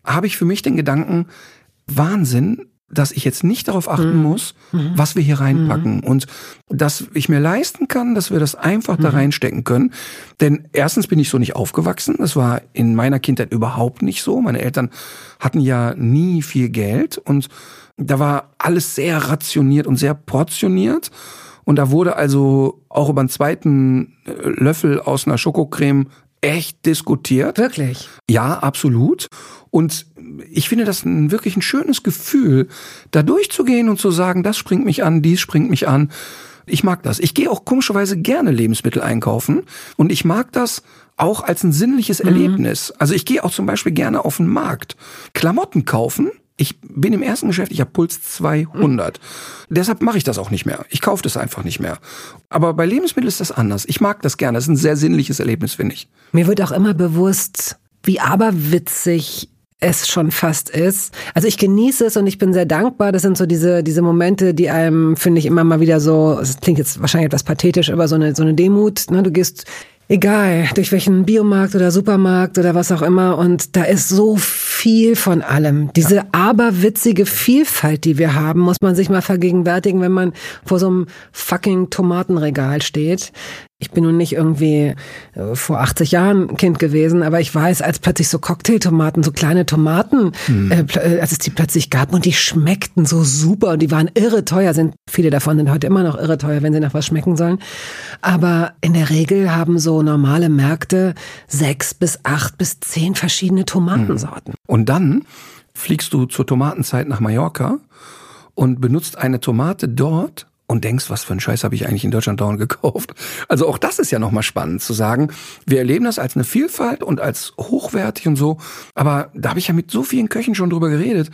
habe ich für mich den Gedanken, Wahnsinn, dass ich jetzt nicht darauf achten muss, was wir hier reinpacken und dass ich mir leisten kann, dass wir das einfach da reinstecken können. Denn erstens bin ich so nicht aufgewachsen. Das war in meiner Kindheit überhaupt nicht so. Meine Eltern hatten ja nie viel Geld und da war alles sehr rationiert und sehr portioniert. Und da wurde also auch über einen zweiten äh, Löffel aus einer Schokocreme echt diskutiert. Wirklich. Ja, absolut. Und ich finde das ein, wirklich ein schönes Gefühl, da durchzugehen und zu sagen, das springt mich an, dies springt mich an. Ich mag das. Ich gehe auch komischerweise gerne Lebensmittel einkaufen und ich mag das auch als ein sinnliches Erlebnis. Also ich gehe auch zum Beispiel gerne auf den Markt. Klamotten kaufen. Ich bin im ersten Geschäft, ich habe Puls 200. Deshalb mache ich das auch nicht mehr. Ich kaufe das einfach nicht mehr. Aber bei Lebensmitteln ist das anders. Ich mag das gerne. Das ist ein sehr sinnliches Erlebnis, finde ich. Mir wird auch immer bewusst, wie aberwitzig es schon fast ist. Also ich genieße es und ich bin sehr dankbar. Das sind so diese, diese Momente, die einem, finde ich, immer mal wieder so, es klingt jetzt wahrscheinlich etwas pathetisch, aber so eine, so eine Demut. Ne? Du gehst, egal, durch welchen Biomarkt oder Supermarkt oder was auch immer und da ist so viel von allem. Diese aberwitzige Vielfalt, die wir haben, muss man sich mal vergegenwärtigen, wenn man vor so einem fucking Tomatenregal steht. Ich bin nun nicht irgendwie äh, vor 80 Jahren Kind gewesen, aber ich weiß, als plötzlich so Cocktailtomaten, so kleine Tomaten, äh, pl- äh, als es die plötzlich gab und die schmeckten so super und die waren irre teuer, sind viele davon sind heute immer noch irre teuer, wenn sie nach was schmecken sollen. Aber in der Regel haben so normale Märkte sechs bis acht bis zehn verschiedene Tomatensorten. Und dann fliegst du zur Tomatenzeit nach Mallorca und benutzt eine Tomate dort und denkst, was für einen Scheiß habe ich eigentlich in Deutschland dauernd gekauft. Also auch das ist ja nochmal spannend zu sagen. Wir erleben das als eine Vielfalt und als hochwertig und so. Aber da habe ich ja mit so vielen Köchen schon drüber geredet.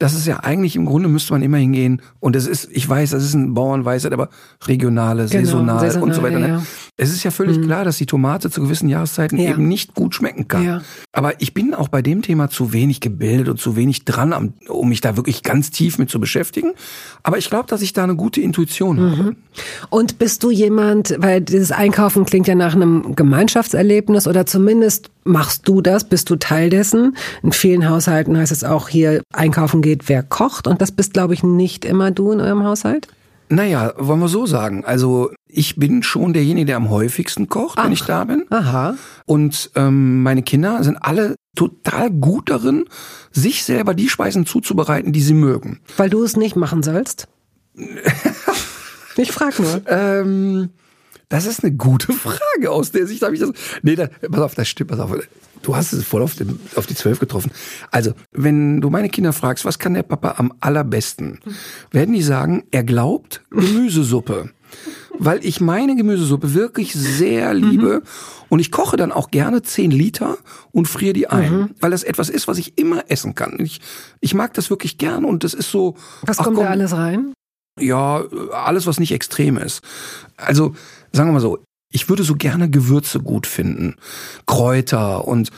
Das ist ja eigentlich im Grunde müsste man immer hingehen. Und es ist, ich weiß, das ist ein Bauernweisheit, aber regionale, Genau, saisonal, und so saisonal, weiter. ne? ja, ja. Es ist ja völlig klar, dass die Tomate zu gewissen Jahreszeiten Ja. eben nicht gut schmecken kann. Aber ich bin auch bei dem Thema zu wenig gebildet und zu wenig dran, um mich da wirklich ganz tief mit zu beschäftigen. Aber ich glaube, dass ich da eine gute Intuition habe. Und bist du jemand, weil dieses Einkaufen klingt ja nach einem Gemeinschaftserlebnis oder zumindest machst du das, bist du Teil dessen? In vielen Haushalten heißt es auch hier, einkaufen geht, wer kocht und das bist, glaube ich, nicht immer du in eurem Haushalt? Naja, wollen wir so sagen. Also ich bin schon derjenige, der am häufigsten kocht, wenn ich da bin. Aha. Und ähm, meine Kinder sind alle total gut darin, sich selber die Speisen zuzubereiten, die sie mögen. Weil du es nicht machen sollst? ich frag nur. Ähm, das ist eine gute Frage. Aus der Sicht habe ich das. Nee, da, pass auf, das stimmt, pass auf. Du hast es voll auf, den, auf die Zwölf getroffen. Also, wenn du meine Kinder fragst, was kann der Papa am allerbesten, werden die sagen, er glaubt Gemüsesuppe. weil ich meine Gemüsesuppe wirklich sehr liebe. Mhm. Und ich koche dann auch gerne 10 Liter und friere die ein, mhm. weil das etwas ist, was ich immer essen kann. Ich, ich mag das wirklich gern und das ist so. Was kommt komm, da alles rein? Ja, alles, was nicht extrem ist. Also, sagen wir mal so, ich würde so gerne Gewürze gut finden. Kräuter und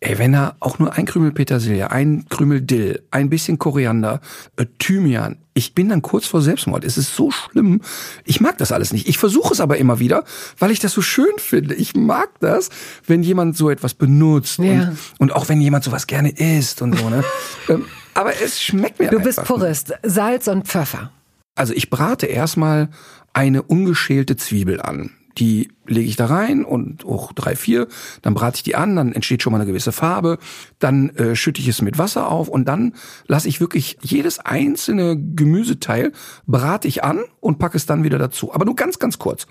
Ey, wenn da auch nur ein Krümel Petersilie, ein Krümel Dill, ein bisschen Koriander, äh, Thymian, ich bin dann kurz vor Selbstmord. Es ist so schlimm. Ich mag das alles nicht. Ich versuche es aber immer wieder, weil ich das so schön finde. Ich mag das, wenn jemand so etwas benutzt ja. und, und auch wenn jemand sowas gerne isst und so. Ne? ähm, aber es schmeckt mir Du bist Purist. Salz und Pfeffer. Also ich brate erstmal eine ungeschälte Zwiebel an die lege ich da rein und auch drei, vier, dann brate ich die an, dann entsteht schon mal eine gewisse Farbe, dann äh, schütte ich es mit Wasser auf und dann lasse ich wirklich jedes einzelne Gemüseteil brate ich an und packe es dann wieder dazu, aber nur ganz, ganz kurz.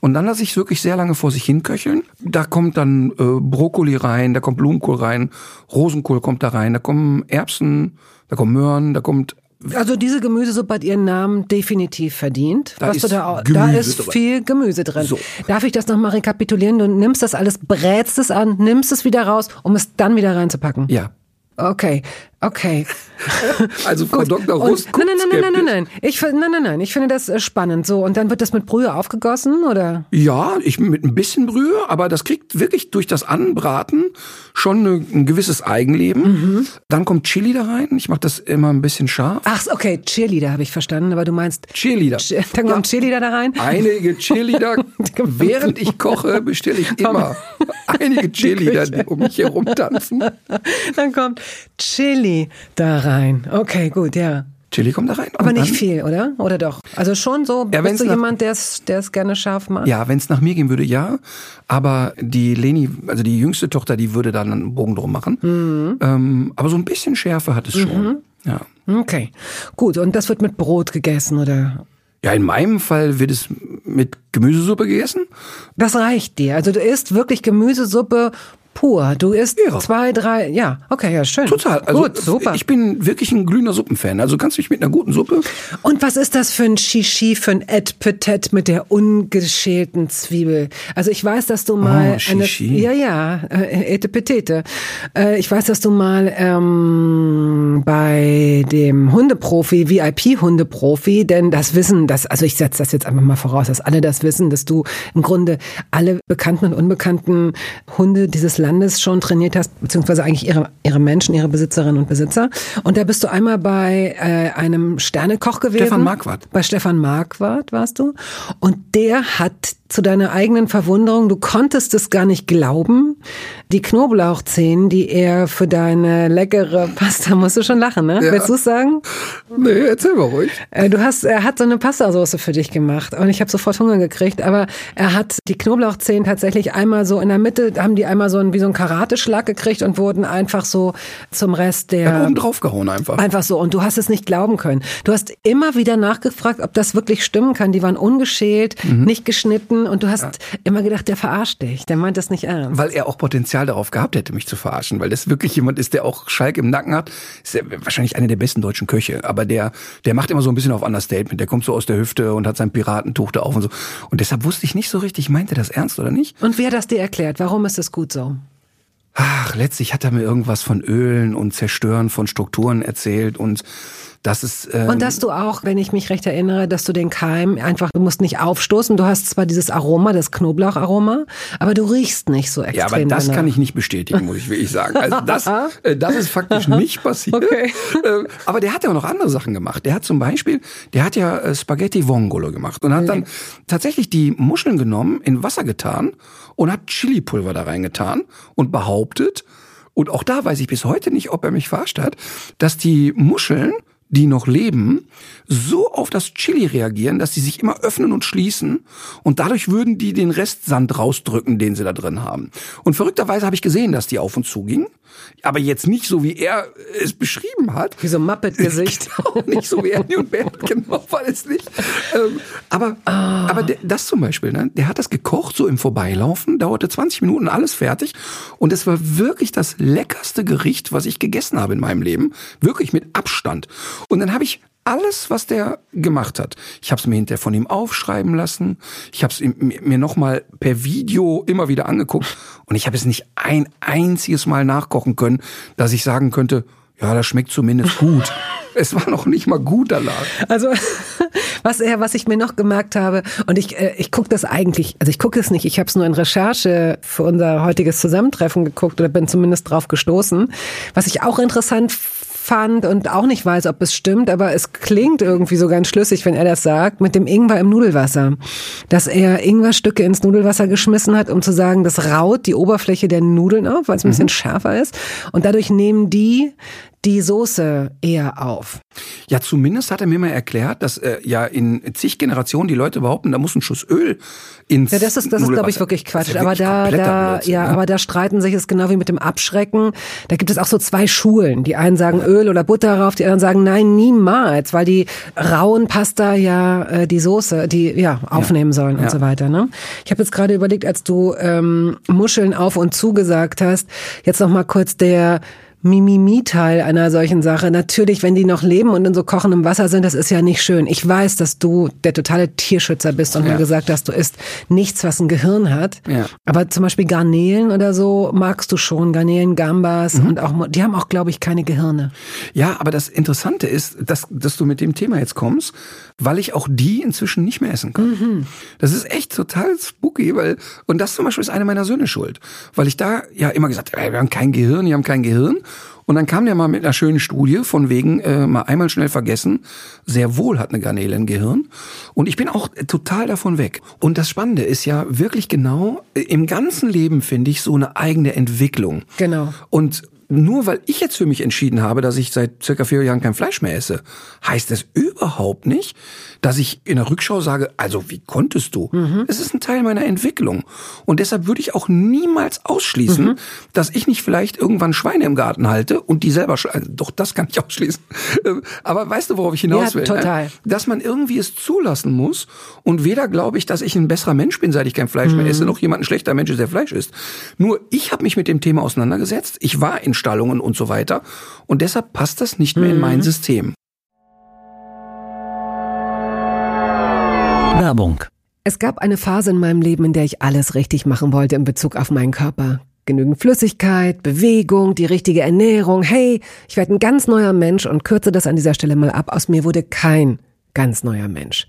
Und dann lasse ich es wirklich sehr lange vor sich hin köcheln. Da kommt dann äh, Brokkoli rein, da kommt Blumenkohl rein, Rosenkohl kommt da rein, da kommen Erbsen, da kommen Möhren, da kommt also diese Gemüsesuppe hat ihren Namen definitiv verdient. Da, ist, da, da ist viel Gemüse drin. So. Darf ich das nochmal rekapitulieren? Du nimmst das alles, brätst es an, nimmst es wieder raus, um es dann wieder reinzupacken. Ja. Okay, okay. Also Frau Dr. Rust. Nein, nein, nein, nein, nein, nein. Ich, nein, nein, nein. Ich finde das äh, spannend. So und dann wird das mit Brühe aufgegossen, oder? Ja, ich mit ein bisschen Brühe, aber das kriegt wirklich durch das Anbraten schon eine, ein gewisses Eigenleben. Mhm. Dann kommt Chili da rein. Ich mache das immer ein bisschen scharf. Ach, okay, Cheerleader habe ich verstanden, aber du meinst Cheerleader. Dann kommt ja. Cheerleader da rein. Einige Cheerleader. während ich koche, bestelle ich immer einige Cheerleader, die um mich herum tanzen. Dann kommt Chili da rein. Okay, gut, ja. Chili kommt da rein. Aber nicht viel, oder? Oder doch? Also schon so, ja, bist du jemand, der es gerne scharf macht? Ja, wenn es nach mir gehen würde, ja. Aber die Leni, also die jüngste Tochter, die würde dann einen Bogen drum machen. Mhm. Ähm, aber so ein bisschen Schärfe hat es schon. Mhm. Ja. Okay, gut. Und das wird mit Brot gegessen, oder? Ja, in meinem Fall wird es mit Gemüsesuppe gegessen. Das reicht dir. Also du isst wirklich Gemüsesuppe pur. Du isst ja. zwei, drei, ja, okay, ja, schön. Total. Also, Gut, super. Ich bin wirklich ein glühender Suppenfan. Also kannst du mich mit einer guten Suppe. Und was ist das für ein Shishi, für ein Et Petit mit der ungeschälten Zwiebel? Also ich weiß, dass du mal oh, Shishi. eine, ja, ja, äh, Et Petite. Äh, ich weiß, dass du mal ähm, bei dem Hundeprofi, VIP-Hundeprofi, denn das Wissen, das, also ich setze das jetzt einfach mal voraus, dass alle das wissen, dass du im Grunde alle bekannten und unbekannten Hunde dieses Landes Landes schon trainiert hast, beziehungsweise eigentlich ihre, ihre Menschen, ihre Besitzerinnen und Besitzer. Und da bist du einmal bei äh, einem Sternekoch gewesen. Stefan Marquardt. Bei Stefan Marquardt warst du. Und der hat zu deiner eigenen Verwunderung, du konntest es gar nicht glauben, die Knoblauchzehen, die er für deine leckere Pasta, musst du schon lachen, ne? Ja. Willst du es sagen? Nee, erzähl mal ruhig. Äh, du hast, er hat so eine Pastasauce für dich gemacht und ich habe sofort Hunger gekriegt, aber er hat die Knoblauchzehen tatsächlich einmal so in der Mitte, haben die einmal so ein, wie so ein Karateschlag gekriegt und wurden einfach so zum Rest der... Ja, oben draufgehauen einfach. Einfach so und du hast es nicht glauben können. Du hast immer wieder nachgefragt, ob das wirklich stimmen kann. Die waren ungeschält, mhm. nicht geschnitten, Minuten und du hast ja. immer gedacht, der verarscht dich, der meint das nicht ernst. Weil er auch Potenzial darauf gehabt hätte, mich zu verarschen, weil das wirklich jemand ist, der auch Schalk im Nacken hat. Ist ja wahrscheinlich einer der besten deutschen Köche, aber der, der macht immer so ein bisschen auf Understatement. Der kommt so aus der Hüfte und hat sein Piratentuch da auf und so. Und deshalb wusste ich nicht so richtig, meint er das ernst oder nicht? Und wer hat das dir erklärt? Warum ist es gut so? Ach, letztlich hat er mir irgendwas von Ölen und Zerstören von Strukturen erzählt und das ist, ähm und dass du auch, wenn ich mich recht erinnere, dass du den Keim einfach, du musst nicht aufstoßen. Du hast zwar dieses Aroma, das Knoblaucharoma, aber du riechst nicht so extrem. Ja, aber das danach. kann ich nicht bestätigen, muss ich wirklich sagen. Also das, äh, das ist faktisch nicht passiert. Okay. Äh, aber der hat ja auch noch andere Sachen gemacht. Der hat zum Beispiel, der hat ja äh, Spaghetti Vongolo gemacht und hat dann tatsächlich die Muscheln genommen, in Wasser getan und hat Chilipulver da reingetan und behauptet, und auch da weiß ich bis heute nicht, ob er mich verarscht hat, dass die Muscheln die noch leben, so auf das Chili reagieren, dass sie sich immer öffnen und schließen und dadurch würden die den Restsand rausdrücken, den sie da drin haben. Und verrückterweise habe ich gesehen, dass die auf und zu ging, aber jetzt nicht so, wie er es beschrieben hat. Wie so ein Muppet-Gesicht. Genau, nicht so wie Andy und Bert, genau, war es nicht. Ähm, aber ah. aber der, das zum Beispiel, ne, der hat das gekocht, so im Vorbeilaufen, dauerte 20 Minuten, alles fertig und es war wirklich das leckerste Gericht, was ich gegessen habe in meinem Leben, wirklich mit Abstand. Und dann habe ich alles, was der gemacht hat. Ich habe es mir hinterher von ihm aufschreiben lassen. Ich habe es mir nochmal per Video immer wieder angeguckt. Und ich habe es nicht ein einziges Mal nachkochen können, dass ich sagen könnte, ja, das schmeckt zumindest gut. es war noch nicht mal gut danach. Also was er, was ich mir noch gemerkt habe, und ich, äh, ich gucke das eigentlich, also ich gucke es nicht, ich habe es nur in Recherche für unser heutiges Zusammentreffen geguckt oder bin zumindest drauf gestoßen. Was ich auch interessant fand und auch nicht weiß, ob es stimmt, aber es klingt irgendwie so ganz schlüssig, wenn er das sagt, mit dem Ingwer im Nudelwasser. Dass er Ingwerstücke ins Nudelwasser geschmissen hat, um zu sagen, das raut die Oberfläche der Nudeln auf, weil es ein bisschen mhm. schärfer ist. Und dadurch nehmen die die Soße eher auf. Ja, zumindest hat er mir mal erklärt, dass äh, ja in zig Generationen die Leute behaupten, da muss ein Schuss Öl ins Ja, das ist das ist glaube ich wirklich Quatsch, ja aber da da Blödsinn, ja, ja, aber da streiten sich es genau wie mit dem Abschrecken. Da gibt es auch so zwei Schulen. Die einen sagen Öl oder Butter drauf, die anderen sagen nein, niemals, weil die rauen Pasta ja äh, die Soße, die ja aufnehmen sollen ja. und so weiter, ne? Ich habe jetzt gerade überlegt, als du ähm, Muscheln auf und zu gesagt hast, jetzt noch mal kurz der Mimimi-Teil einer solchen Sache. Natürlich, wenn die noch leben und in so kochendem Wasser sind, das ist ja nicht schön. Ich weiß, dass du der totale Tierschützer bist und ja. mir gesagt hast, du isst nichts, was ein Gehirn hat. Ja. Aber zum Beispiel Garnelen oder so magst du schon. Garnelen, Gambas mhm. und auch, die haben auch, glaube ich, keine Gehirne. Ja, aber das Interessante ist, dass, dass du mit dem Thema jetzt kommst, weil ich auch die inzwischen nicht mehr essen kann. Mhm. Das ist echt total spooky, weil, und das zum Beispiel ist eine meiner Söhne schuld. Weil ich da ja immer gesagt habe, wir haben kein Gehirn, wir haben kein Gehirn. Und dann kam der mal mit einer schönen Studie von wegen äh, mal einmal schnell vergessen, sehr wohl hat eine Garnele ein Gehirn. Und ich bin auch total davon weg. Und das Spannende ist ja wirklich genau, äh, im ganzen Leben finde ich so eine eigene Entwicklung. Genau. Und nur weil ich jetzt für mich entschieden habe, dass ich seit circa vier Jahren kein Fleisch mehr esse, heißt das überhaupt nicht, dass ich in der Rückschau sage, also wie konntest du? Mhm. Es ist ein Teil meiner Entwicklung. Und deshalb würde ich auch niemals ausschließen, mhm. dass ich nicht vielleicht irgendwann Schweine im Garten halte und die selber, also doch das kann ich ausschließen. Aber weißt du, worauf ich hinaus will? Ja, total. Dass man irgendwie es zulassen muss und weder glaube ich, dass ich ein besserer Mensch bin, seit ich kein Fleisch mhm. mehr esse, noch jemand ein schlechter Mensch ist, der Fleisch isst. Nur ich habe mich mit dem Thema auseinandergesetzt. Ich war in Stallungen und so weiter. Und deshalb passt das nicht mehr in mein mhm. System. Werbung. Es gab eine Phase in meinem Leben, in der ich alles richtig machen wollte in Bezug auf meinen Körper. Genügend Flüssigkeit, Bewegung, die richtige Ernährung. Hey, ich werde ein ganz neuer Mensch und kürze das an dieser Stelle mal ab. Aus mir wurde kein ganz neuer Mensch.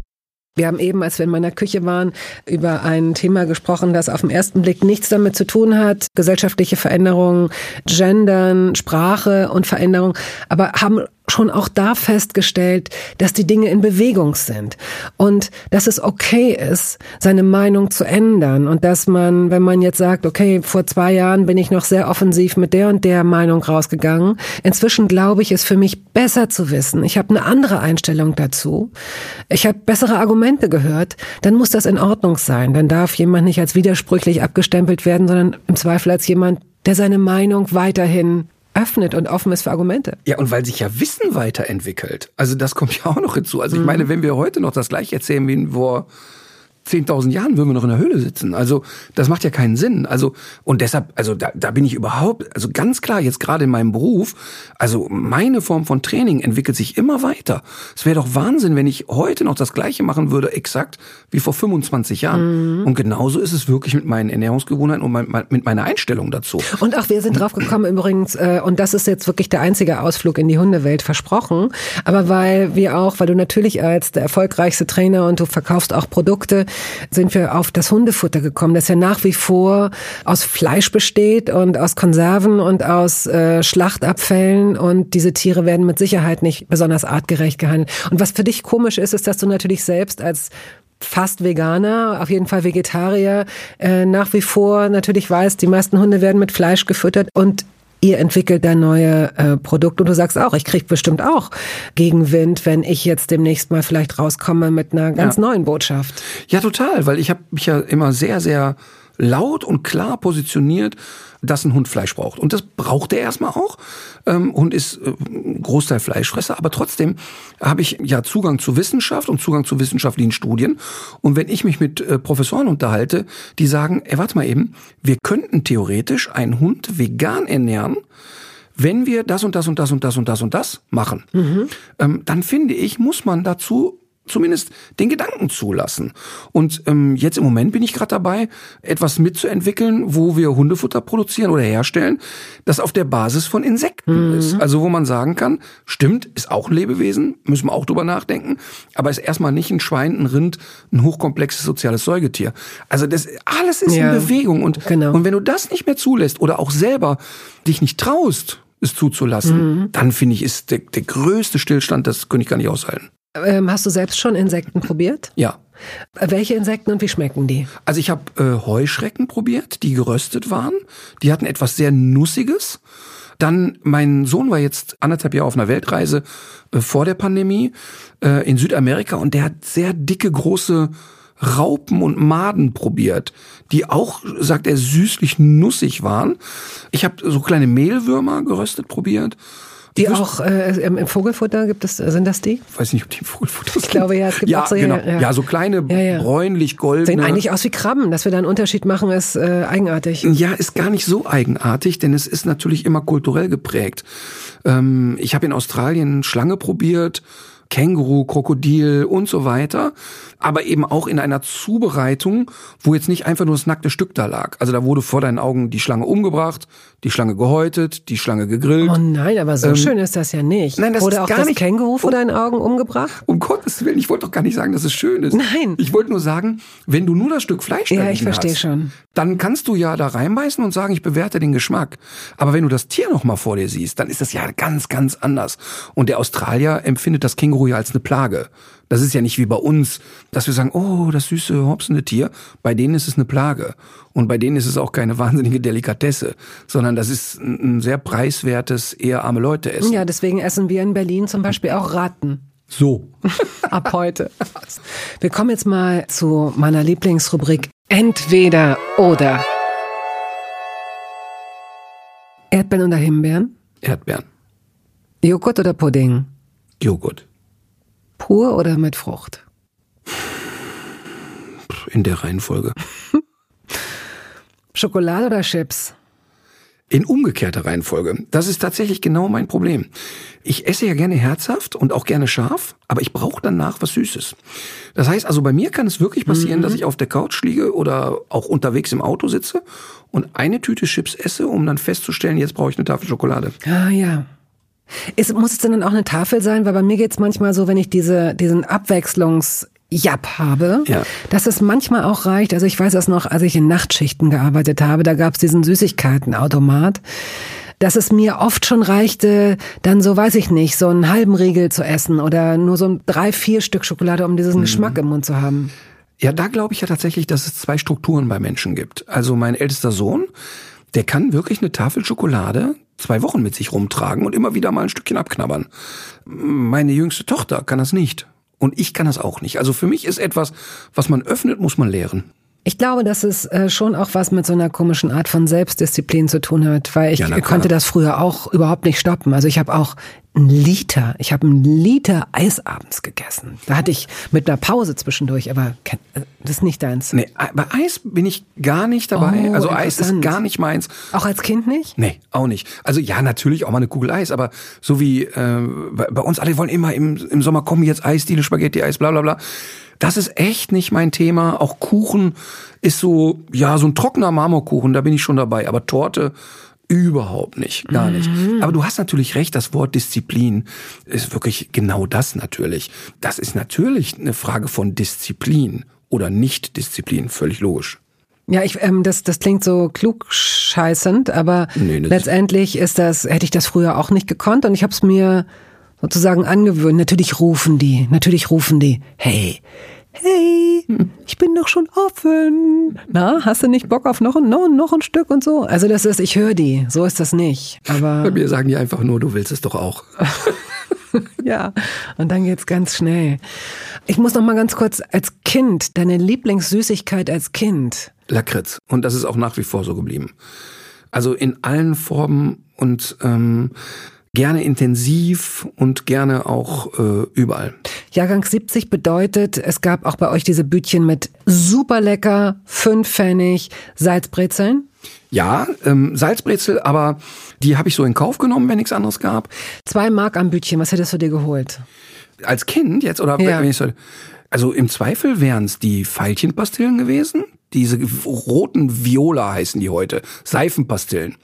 Wir haben eben, als wir in meiner Küche waren, über ein Thema gesprochen, das auf den ersten Blick nichts damit zu tun hat. Gesellschaftliche Veränderungen, Gendern, Sprache und Veränderung, aber haben schon auch da festgestellt, dass die Dinge in Bewegung sind und dass es okay ist, seine Meinung zu ändern und dass man, wenn man jetzt sagt, okay, vor zwei Jahren bin ich noch sehr offensiv mit der und der Meinung rausgegangen, inzwischen glaube ich, es für mich besser zu wissen. Ich habe eine andere Einstellung dazu. Ich habe bessere Argumente gehört. Dann muss das in Ordnung sein. Dann darf jemand nicht als widersprüchlich abgestempelt werden, sondern im Zweifel als jemand, der seine Meinung weiterhin öffnet und offen ist für Argumente. Ja, und weil sich ja Wissen weiterentwickelt. Also das kommt ja auch noch hinzu. Also ich mhm. meine, wenn wir heute noch das gleiche erzählen wie vor 10.000 Jahren würden wir noch in der Höhle sitzen. Also das macht ja keinen Sinn. Also und deshalb, also da, da bin ich überhaupt, also ganz klar jetzt gerade in meinem Beruf, also meine Form von Training entwickelt sich immer weiter. Es wäre doch Wahnsinn, wenn ich heute noch das Gleiche machen würde, exakt wie vor 25 Jahren. Mhm. Und genauso ist es wirklich mit meinen Ernährungsgewohnheiten und mein, mit meiner Einstellung dazu. Und auch wir sind drauf gekommen übrigens, äh, und das ist jetzt wirklich der einzige Ausflug in die Hundewelt versprochen, aber weil wir auch, weil du natürlich als der erfolgreichste Trainer und du verkaufst auch Produkte, sind wir auf das Hundefutter gekommen, das ja nach wie vor aus Fleisch besteht und aus Konserven und aus äh, Schlachtabfällen und diese Tiere werden mit Sicherheit nicht besonders artgerecht gehandelt. Und was für dich komisch ist, ist, dass du natürlich selbst als fast Veganer, auf jeden Fall Vegetarier, äh, nach wie vor natürlich weißt, die meisten Hunde werden mit Fleisch gefüttert und ihr entwickelt da neue äh, Produkte und du sagst auch, ich krieg bestimmt auch Gegenwind, wenn ich jetzt demnächst mal vielleicht rauskomme mit einer ganz ja. neuen Botschaft. Ja, total, weil ich habe mich ja immer sehr, sehr laut und klar positioniert, dass ein Hund Fleisch braucht. Und das braucht er erstmal auch. Ähm, Hund ist äh, Großteil Fleischfresser, aber trotzdem habe ich ja Zugang zu Wissenschaft und Zugang zu wissenschaftlichen Studien. Und wenn ich mich mit äh, Professoren unterhalte, die sagen, ey, warte mal eben, wir könnten theoretisch einen Hund vegan ernähren, wenn wir das und das und das und das und das und das machen, mhm. ähm, dann finde ich, muss man dazu zumindest den Gedanken zulassen. Und ähm, jetzt im Moment bin ich gerade dabei, etwas mitzuentwickeln, wo wir Hundefutter produzieren oder herstellen, das auf der Basis von Insekten mhm. ist. Also wo man sagen kann, stimmt, ist auch ein Lebewesen, müssen wir auch drüber nachdenken, aber ist erstmal nicht ein Schwein, ein Rind, ein hochkomplexes soziales Säugetier. Also das alles ist ja, in Bewegung und, genau. und wenn du das nicht mehr zulässt oder auch selber dich nicht traust, es zuzulassen, mhm. dann finde ich, ist der, der größte Stillstand, das könnte ich gar nicht aushalten. Ähm, hast du selbst schon Insekten probiert? Ja. Welche Insekten und wie schmecken die? Also ich habe äh, Heuschrecken probiert, die geröstet waren. Die hatten etwas sehr Nussiges. Dann, mein Sohn war jetzt anderthalb Jahre auf einer Weltreise äh, vor der Pandemie äh, in Südamerika und der hat sehr dicke, große Raupen und Maden probiert, die auch, sagt er, süßlich nussig waren. Ich habe so kleine Mehlwürmer geröstet probiert die auch äh, im Vogelfutter gibt es, sind das die? Ich weiß nicht, ob die im Vogelfutter sind. Ich glaube ja, es gibt ja, auch so, genau. ja, ja. so kleine ja, ja. bräunlich-goldene. Sehen eigentlich aus wie Krabben. Dass wir da einen Unterschied machen, ist äh, eigenartig. Ja, ist gar nicht so eigenartig, denn es ist natürlich immer kulturell geprägt. Ähm, ich habe in Australien Schlange probiert, Känguru, Krokodil und so weiter aber eben auch in einer Zubereitung, wo jetzt nicht einfach nur das nackte Stück da lag. Also da wurde vor deinen Augen die Schlange umgebracht, die Schlange gehäutet, die Schlange gegrillt. Oh nein, aber so ähm, schön ist das ja nicht. Nein, das wurde ist auch gar das nicht, Känguru vor deinen Augen umgebracht? Um Gottes Willen, ich wollte doch gar nicht sagen, dass es schön ist. Nein. Ich wollte nur sagen, wenn du nur das Stück Fleisch ja, ich verstehe schon. dann kannst du ja da reinbeißen und sagen, ich bewerte den Geschmack. Aber wenn du das Tier noch mal vor dir siehst, dann ist das ja ganz, ganz anders. Und der Australier empfindet das Känguru ja als eine Plage. Das ist ja nicht wie bei uns, dass wir sagen, oh, das süße, hopsende Tier. Bei denen ist es eine Plage. Und bei denen ist es auch keine wahnsinnige Delikatesse, sondern das ist ein sehr preiswertes, eher arme Leute essen. Ja, deswegen essen wir in Berlin zum Beispiel auch Ratten. So. Ab heute. Wir kommen jetzt mal zu meiner Lieblingsrubrik Entweder oder. Erdbeeren oder Himbeeren? Erdbeeren. Joghurt oder Pudding? Joghurt. Pur oder mit Frucht? In der Reihenfolge. Schokolade oder Chips? In umgekehrter Reihenfolge. Das ist tatsächlich genau mein Problem. Ich esse ja gerne herzhaft und auch gerne scharf, aber ich brauche danach was Süßes. Das heißt also, bei mir kann es wirklich passieren, mhm. dass ich auf der Couch liege oder auch unterwegs im Auto sitze und eine Tüte Chips esse, um dann festzustellen, jetzt brauche ich eine Tafel Schokolade. Ah ja. Ist, muss es denn dann auch eine Tafel sein? Weil bei mir geht's manchmal so, wenn ich diese, diesen Abwechslungs Jap habe, ja. dass es manchmal auch reicht. Also ich weiß das noch, als ich in Nachtschichten gearbeitet habe, da gab's diesen Süßigkeitenautomat dass es mir oft schon reichte, dann so weiß ich nicht, so einen halben Riegel zu essen oder nur so drei, vier Stück Schokolade, um diesen mhm. Geschmack im Mund zu haben. Ja, da glaube ich ja tatsächlich, dass es zwei Strukturen bei Menschen gibt. Also mein ältester Sohn, der kann wirklich eine Tafel Schokolade zwei Wochen mit sich rumtragen und immer wieder mal ein Stückchen abknabbern. Meine jüngste Tochter kann das nicht. Und ich kann das auch nicht. Also für mich ist etwas, was man öffnet, muss man leeren. Ich glaube, dass es äh, schon auch was mit so einer komischen Art von Selbstdisziplin zu tun hat, weil ich ja, konnte das früher auch überhaupt nicht stoppen. Also ich habe auch einen Liter, ich habe einen Liter Eis abends gegessen. Da hatte ich mit einer Pause zwischendurch, aber äh, das ist nicht deins. Nee, bei Eis bin ich gar nicht dabei. Oh, also Eis ist gar nicht meins. Auch als Kind nicht? Nee, auch nicht. Also ja, natürlich auch mal eine Kugel Eis, aber so wie äh, bei uns alle wollen immer im, im Sommer kommen jetzt Eisdiele, Spaghetti, Eis, bla bla bla. Das ist echt nicht mein Thema. Auch Kuchen ist so, ja, so ein trockener Marmorkuchen, da bin ich schon dabei. Aber Torte überhaupt nicht, gar nicht. Mhm. Aber du hast natürlich recht, das Wort Disziplin ist wirklich genau das natürlich. Das ist natürlich eine Frage von Disziplin oder Nicht-Disziplin, völlig logisch. Ja, ich, ähm, das, das klingt so klugscheißend, aber nee, letztendlich ist das, hätte ich das früher auch nicht gekonnt und ich habe es mir sozusagen angewöhnt. Natürlich rufen die, natürlich rufen die, hey, hey, ich bin doch schon offen. Na, hast du nicht Bock auf noch, noch, noch ein Stück und so? Also das ist, ich höre die, so ist das nicht. Aber Bei mir sagen die einfach nur, du willst es doch auch. ja, und dann geht's ganz schnell. Ich muss noch mal ganz kurz als Kind, deine Lieblingssüßigkeit als Kind. Lakritz. Und das ist auch nach wie vor so geblieben. Also in allen Formen und ähm, gerne intensiv und gerne auch äh, überall. Jahrgang 70 bedeutet, es gab auch bei euch diese Bütchen mit super lecker, fünf Pfennig, Salzbrezeln. Ja, ähm, Salzbrezel, aber die habe ich so in Kauf genommen, wenn nichts anderes gab. Zwei Mark am Bütchen, was hättest du dir geholt? Als Kind jetzt oder ja. wenn ich so, also im Zweifel wären es die Veilchenpastillen gewesen. Diese roten Viola heißen die heute. Seifenpastillen.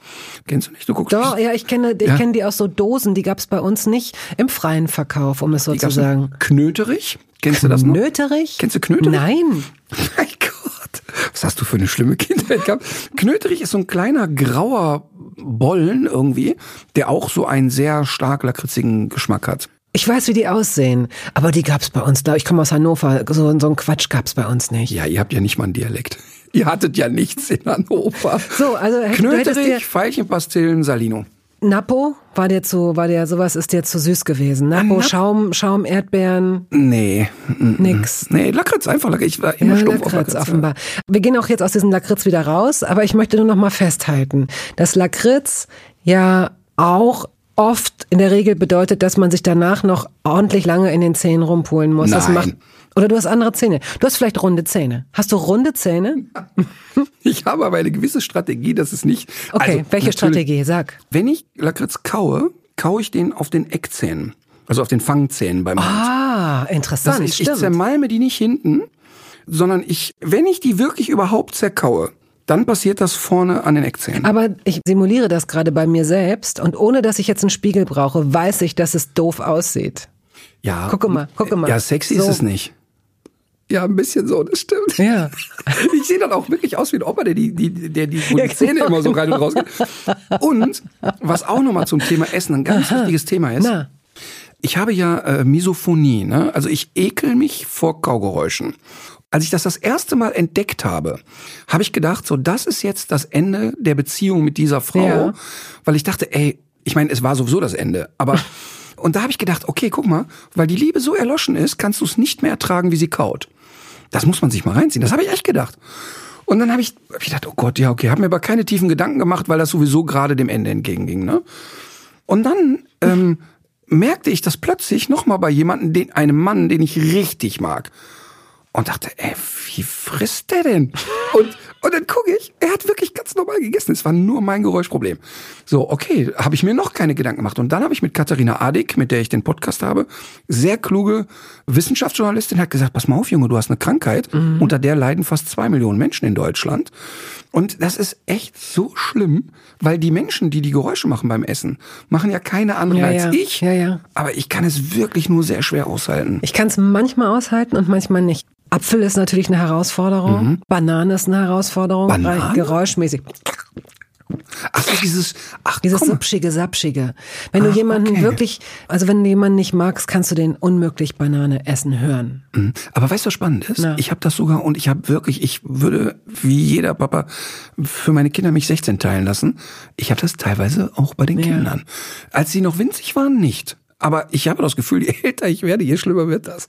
Kennst du nicht? Du guckst Doch, ja, ich kenne, ich ja? kenne die aus so Dosen. Die gab's bei uns nicht im freien Verkauf, um es so zu sagen. Knöterich? Kennst du das noch? Knöterich? Kennst du Knöterich? Nein. Mein Gott. Was hast du für eine schlimme Kindheit gehabt? Knöterich ist so ein kleiner grauer Bollen irgendwie, der auch so einen sehr stark lakritzigen Geschmack hat. Ich weiß, wie die aussehen, aber die gab's bei uns. Ich komme aus Hannover, so, so ein Quatsch gab's bei uns nicht. Ja, ihr habt ja nicht mal einen Dialekt. Ihr hattet ja nichts in Hannover. So, also Knöterich, Veilchenpastillen, Salino. Nappo war der zu, war der sowas ist der zu süß gewesen. Nappo, Nap Schaum, Schaum, Erdbeeren. Nee, nix. Nee, Lakritz einfach. Ich war immer ja, stumpf Lakritz, Lakritz offenbar. Wir gehen auch jetzt aus diesem Lakritz wieder raus, aber ich möchte nur noch mal festhalten, dass Lakritz ja auch oft in der Regel bedeutet, dass man sich danach noch ordentlich lange in den Zähnen rumpulen muss. Nein. Das macht oder du hast andere Zähne. Du hast vielleicht runde Zähne. Hast du runde Zähne? Ich habe aber eine gewisse Strategie, dass es nicht. Okay, also, welche Strategie? Sag. Wenn ich Lakritz kaue, kaue ich den auf den Eckzähnen. Also auf den Fangzähnen beim Mund. Ah, interessant. Das ist, ich zermalme die nicht hinten, sondern ich, wenn ich die wirklich überhaupt zerkaue, dann passiert das vorne an den Eckzähnen. Aber ich simuliere das gerade bei mir selbst und ohne dass ich jetzt einen Spiegel brauche, weiß ich, dass es doof aussieht. Ja. Gucke mal, gucke mal. Ja, sexy so. ist es nicht. Ja, ein bisschen so, das stimmt. Ja. Ich sehe dann auch wirklich aus wie ein Opa, der die, die, der die, wo die Zähne immer so rein und raus geht. Und was auch nochmal zum Thema Essen ein ganz Aha. wichtiges Thema ist. Na. Ich habe ja äh, Misophonie, ne? Also ich ekel mich vor Kaugeräuschen. Als ich das das erste Mal entdeckt habe, habe ich gedacht, so das ist jetzt das Ende der Beziehung mit dieser Frau, ja. weil ich dachte, ey, ich meine, es war sowieso das Ende, aber Und da habe ich gedacht, okay, guck mal, weil die Liebe so erloschen ist, kannst du es nicht mehr ertragen, wie sie kaut. Das muss man sich mal reinziehen. Das habe ich echt gedacht. Und dann habe ich, hab ich gedacht, oh Gott, ja, okay, habe mir aber keine tiefen Gedanken gemacht, weil das sowieso gerade dem Ende entgegenging. Ne? Und dann ähm, merkte ich das plötzlich nochmal bei jemandem, den, einem Mann, den ich richtig mag. Und dachte, ey, wie frisst der denn? Und, und dann gucke ich, er hat wirklich ganz normal gegessen. Es war nur mein Geräuschproblem. So, okay, habe ich mir noch keine Gedanken gemacht. Und dann habe ich mit Katharina Adik, mit der ich den Podcast habe, sehr kluge Wissenschaftsjournalistin, hat gesagt, pass mal auf, Junge, du hast eine Krankheit, mhm. unter der leiden fast zwei Millionen Menschen in Deutschland. Und das ist echt so schlimm, weil die Menschen, die die Geräusche machen beim Essen, machen ja keine andere Ja, als ja. ich. Ja, ja. Aber ich kann es wirklich nur sehr schwer aushalten. Ich kann es manchmal aushalten und manchmal nicht. Apfel ist natürlich eine Herausforderung. Banane ist eine Herausforderung. Mhm. Banane? weil Geräuschmäßig. Ach so, dieses, ach Dieses komm. Sapschige, Sapschige. Wenn du Ah, jemanden okay. wirklich, also wenn du jemanden nicht magst, kannst du den unmöglich Banane essen hören. Mhm. Aber weißt du, was spannend ist? Na. Ich habe das sogar und ich habe wirklich, ich würde wie jeder Papa für meine Kinder mich 16 teilen lassen. Ich habe das teilweise auch bei den Ja. Kindern. Als sie noch winzig waren, nicht. Aber ich habe das Gefühl, je älter ich werde, je schlimmer wird das.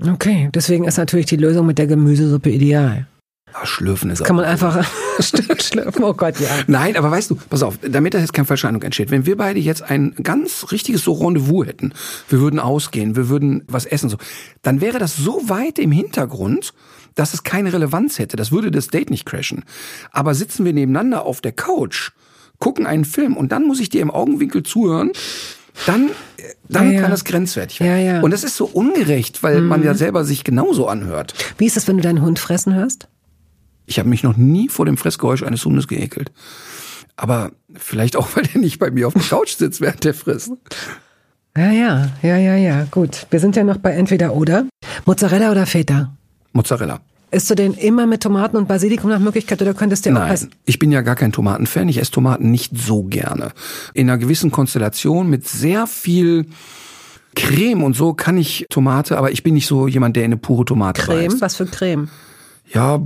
Okay, deswegen ist natürlich die Lösung mit der Gemüsesuppe ideal. Ah, Schlürfen ist Kann auch. man einfach schlürfen. Oh Gott, ja. Nein, aber weißt du, pass auf, damit da jetzt keine falsche Eindruck entsteht, wenn wir beide jetzt ein ganz richtiges so Rendezvous hätten, wir würden ausgehen, wir würden was essen, so, dann wäre das so weit im Hintergrund, dass es keine Relevanz hätte. Das würde das Date nicht crashen. Aber sitzen wir nebeneinander auf der Couch, gucken einen Film und dann muss ich dir im Augenwinkel zuhören, dann, dann Ja, kann es grenzwertig werden. Ja, ja. Und das ist so ungerecht, weil man ja selber sich genauso anhört. Wie ist es, wenn du deinen Hund fressen hörst? Ich habe mich noch nie vor dem Fressgeräusch eines Hundes geekelt. Aber vielleicht auch, weil der nicht bei mir auf der Couch sitzt, während der frisst. Ja, ja, ja, ja, ja. Gut. Wir sind ja noch bei entweder oder. Mozzarella oder Feta? Mozzarella. Isst du den immer mit Tomaten und Basilikum nach Möglichkeit oder könntest du auch Nein, essen? ich bin ja gar kein Tomatenfan. Ich esse Tomaten nicht so gerne. In einer gewissen Konstellation mit sehr viel Creme und so kann ich Tomate, aber ich bin nicht so jemand, der in eine pure Tomate Creme? beißt. Was für Creme? Ja,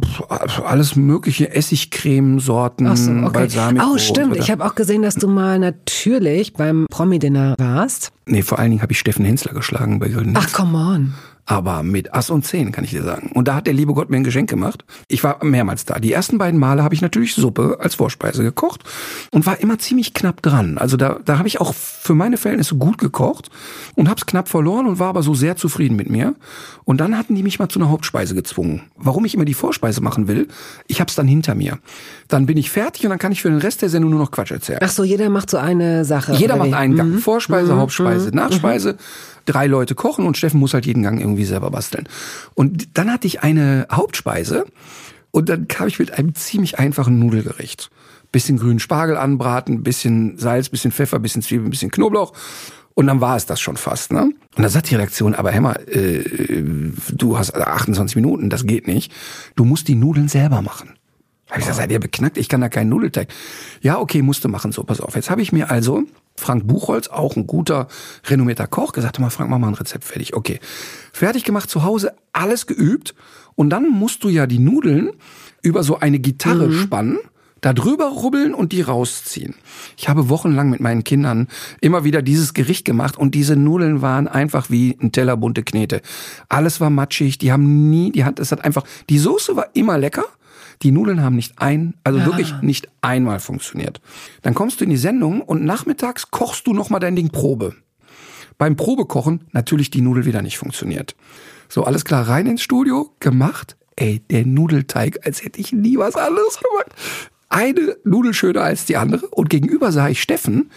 alles mögliche Essigcremesorten, so, okay. Balsamico. Oh, stimmt. so. Ich habe auch gesehen, dass du mal natürlich beim Promi-Dinner warst. nee, vor allen Dingen habe ich Steffen Hensler geschlagen bei Golden Ach, come on. Aber mit Ass und Zehn, kann ich dir sagen. Und da hat der liebe Gott mir ein Geschenk gemacht. Ich war mehrmals da. Die ersten beiden Male habe ich natürlich Suppe als Vorspeise gekocht und war immer ziemlich knapp dran. Also da, da habe ich auch für meine Verhältnisse gut gekocht und habe es knapp verloren und war aber so sehr zufrieden mit mir. Und dann hatten die mich mal zu einer Hauptspeise gezwungen. Warum ich immer die Vorspeise machen will, ich habe es dann hinter mir. Dann bin ich fertig und dann kann ich für den Rest der Sendung nur noch Quatsch erzählen. Ach so, jeder macht so eine Sache. Jeder macht einen Gang. Mhm. Vorspeise, Hauptspeise, Nachspeise. Drei Leute kochen und Steffen muss halt jeden Gang irgendwie selber basteln. Und dann hatte ich eine Hauptspeise und dann kam ich mit einem ziemlich einfachen Nudelgericht. Bisschen grünen Spargel anbraten, bisschen Salz, bisschen Pfeffer, bisschen Zwiebeln, bisschen Knoblauch. Und dann war es das schon fast, ne? Und dann sagt die Redaktion, aber Hämmer, äh, du hast 28 Minuten, das geht nicht. Du musst die Nudeln selber machen. Hab ich gesagt, seid ihr beknackt? Ich kann da keinen Nudelteig. Ja, okay, musste machen. So, pass auf. Jetzt habe ich mir also Frank Buchholz, auch ein guter, renommierter Koch, gesagt, mal, Frank, mach mal ein Rezept fertig. Okay. Fertig gemacht zu Hause, alles geübt. Und dann musst du ja die Nudeln über so eine Gitarre spannen, da drüber rubbeln und die rausziehen. Ich habe wochenlang mit meinen Kindern immer wieder dieses Gericht gemacht und diese Nudeln waren einfach wie ein Teller bunte Knete. Alles war matschig, die haben nie, die hat, es hat einfach, die Soße war immer lecker. Die Nudeln haben nicht ein, also wirklich nicht einmal funktioniert. Dann kommst du in die Sendung und nachmittags kochst du nochmal dein Ding Probe. Beim Probekochen natürlich die Nudel wieder nicht funktioniert. So, alles klar, rein ins Studio, gemacht. Ey, der Nudelteig, als hätte ich nie was anderes gemacht. Eine Nudel schöner als die andere. Und gegenüber sah ich Steffen,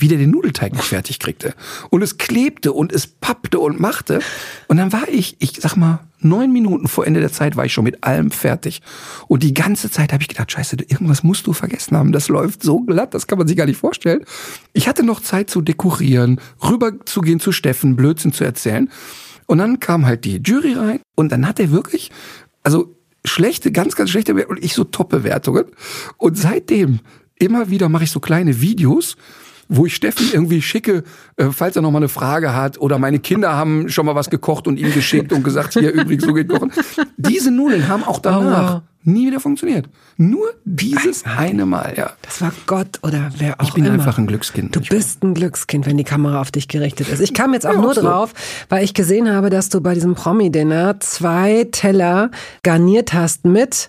wie der den Nudelteig nicht fertig kriegte. Und es klebte und es pappte und machte. Und dann war ich, ich sag mal, neun Minuten vor Ende der Zeit war ich schon mit allem fertig. Und die ganze Zeit habe ich gedacht, scheiße, irgendwas musst du vergessen haben. Das läuft so glatt, das kann man sich gar nicht vorstellen. Ich hatte noch Zeit zu dekorieren, rüber zu Steffen, Blödsinn zu erzählen. Und dann kam halt die Jury rein und dann hat er wirklich, also schlechte, ganz, ganz schlechte und ich so Top-Bewertungen. Und seitdem immer wieder mache ich so kleine Videos, wo ich Steffen irgendwie schicke, äh, falls er noch mal eine Frage hat oder meine Kinder haben schon mal was gekocht und ihm geschickt und gesagt, hier übrigens so geht kochen. Diese Nudeln haben auch danach oh. nie wieder funktioniert. Nur dieses Einmal. eine Mal, ja. Das war Gott oder wer auch Ich bin immer. einfach ein Glückskind. Du bist ein Glückskind, wenn die Kamera auf dich gerichtet ist. Ich kam jetzt auch ja, nur auch so. drauf, weil ich gesehen habe, dass du bei diesem Promi-Dinner zwei Teller garniert hast mit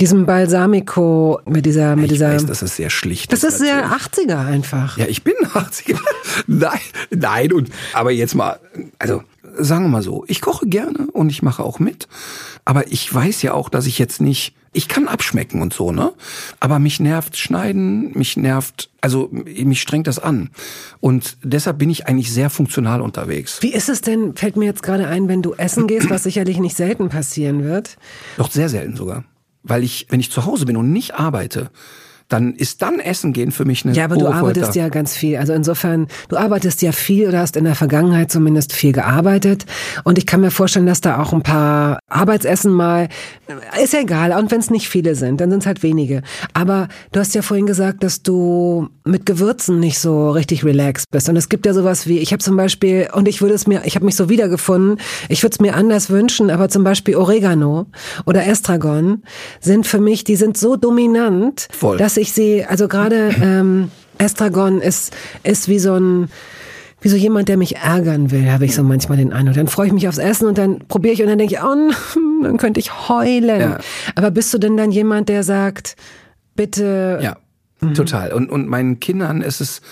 diesem Balsamico mit dieser mit ich dieser weiß, das ist sehr schlicht. Das ist sehr 80er einfach. Ja, ich bin 80er. nein, nein und aber jetzt mal also sagen wir mal so, ich koche gerne und ich mache auch mit, aber ich weiß ja auch, dass ich jetzt nicht ich kann abschmecken und so, ne? Aber mich nervt Schneiden, mich nervt, also mich strengt das an. Und deshalb bin ich eigentlich sehr funktional unterwegs. Wie ist es denn, fällt mir jetzt gerade ein, wenn du essen gehst, was sicherlich nicht selten passieren wird? Doch sehr selten sogar weil ich, wenn ich zu Hause bin und nicht arbeite, dann ist dann Essen gehen für mich eine Ja, aber du arbeitest ja ganz viel. Also insofern, du arbeitest ja viel oder hast in der Vergangenheit zumindest viel gearbeitet. Und ich kann mir vorstellen, dass da auch ein paar Arbeitsessen mal, ist ja egal. Und wenn es nicht viele sind, dann sind es halt wenige. Aber du hast ja vorhin gesagt, dass du mit Gewürzen nicht so richtig relaxed bist. Und es gibt ja sowas wie, ich habe zum Beispiel, und ich würde es mir, ich habe mich so wiedergefunden, ich würde es mir anders wünschen, aber zum Beispiel Oregano oder Estragon sind für mich, die sind so dominant, Voll. dass ich sehe, also gerade ähm, Estragon ist, ist wie so ein wie so jemand, der mich ärgern will, habe ich so manchmal den Eindruck. Dann freue ich mich aufs Essen und dann probiere ich und dann denke ich, oh, dann könnte ich heulen. Ja. Aber bist du denn dann jemand, der sagt, bitte? Ja, mhm. total. Und, und meinen Kindern ist es,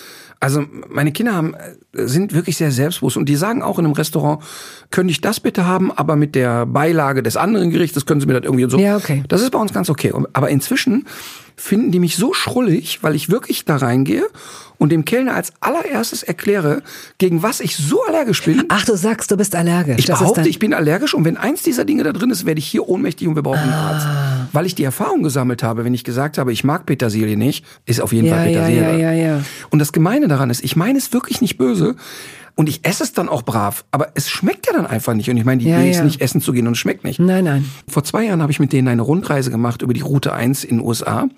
also meine Kinder haben, sind wirklich sehr selbstbewusst und die sagen auch in einem Restaurant, könnte ich das bitte haben, aber mit der Beilage des anderen Gerichtes können sie mir das irgendwie so. Ja, okay. Das ist bei uns ganz okay. Aber inzwischen finden die mich so schrullig, weil ich wirklich da reingehe und dem Kellner als allererstes erkläre, gegen was ich so allergisch bin. Ach, du sagst, du bist allergisch. Ich das behaupte, ich bin allergisch und wenn eins dieser Dinge da drin ist, werde ich hier ohnmächtig und wir brauchen ah. einen Arzt. Weil ich die Erfahrung gesammelt habe, wenn ich gesagt habe, ich mag Petersilie nicht, ist auf jeden ja, Fall Petersilie. Ja, ja, ja, ja. Und das Gemeine daran ist, ich meine es wirklich nicht böse, und ich esse es dann auch brav, aber es schmeckt ja dann einfach nicht. Und ich meine, die ja, Idee ja. ist nicht, essen zu gehen und es schmeckt nicht. Nein, nein. Vor zwei Jahren habe ich mit denen eine Rundreise gemacht über die Route 1 in den USA.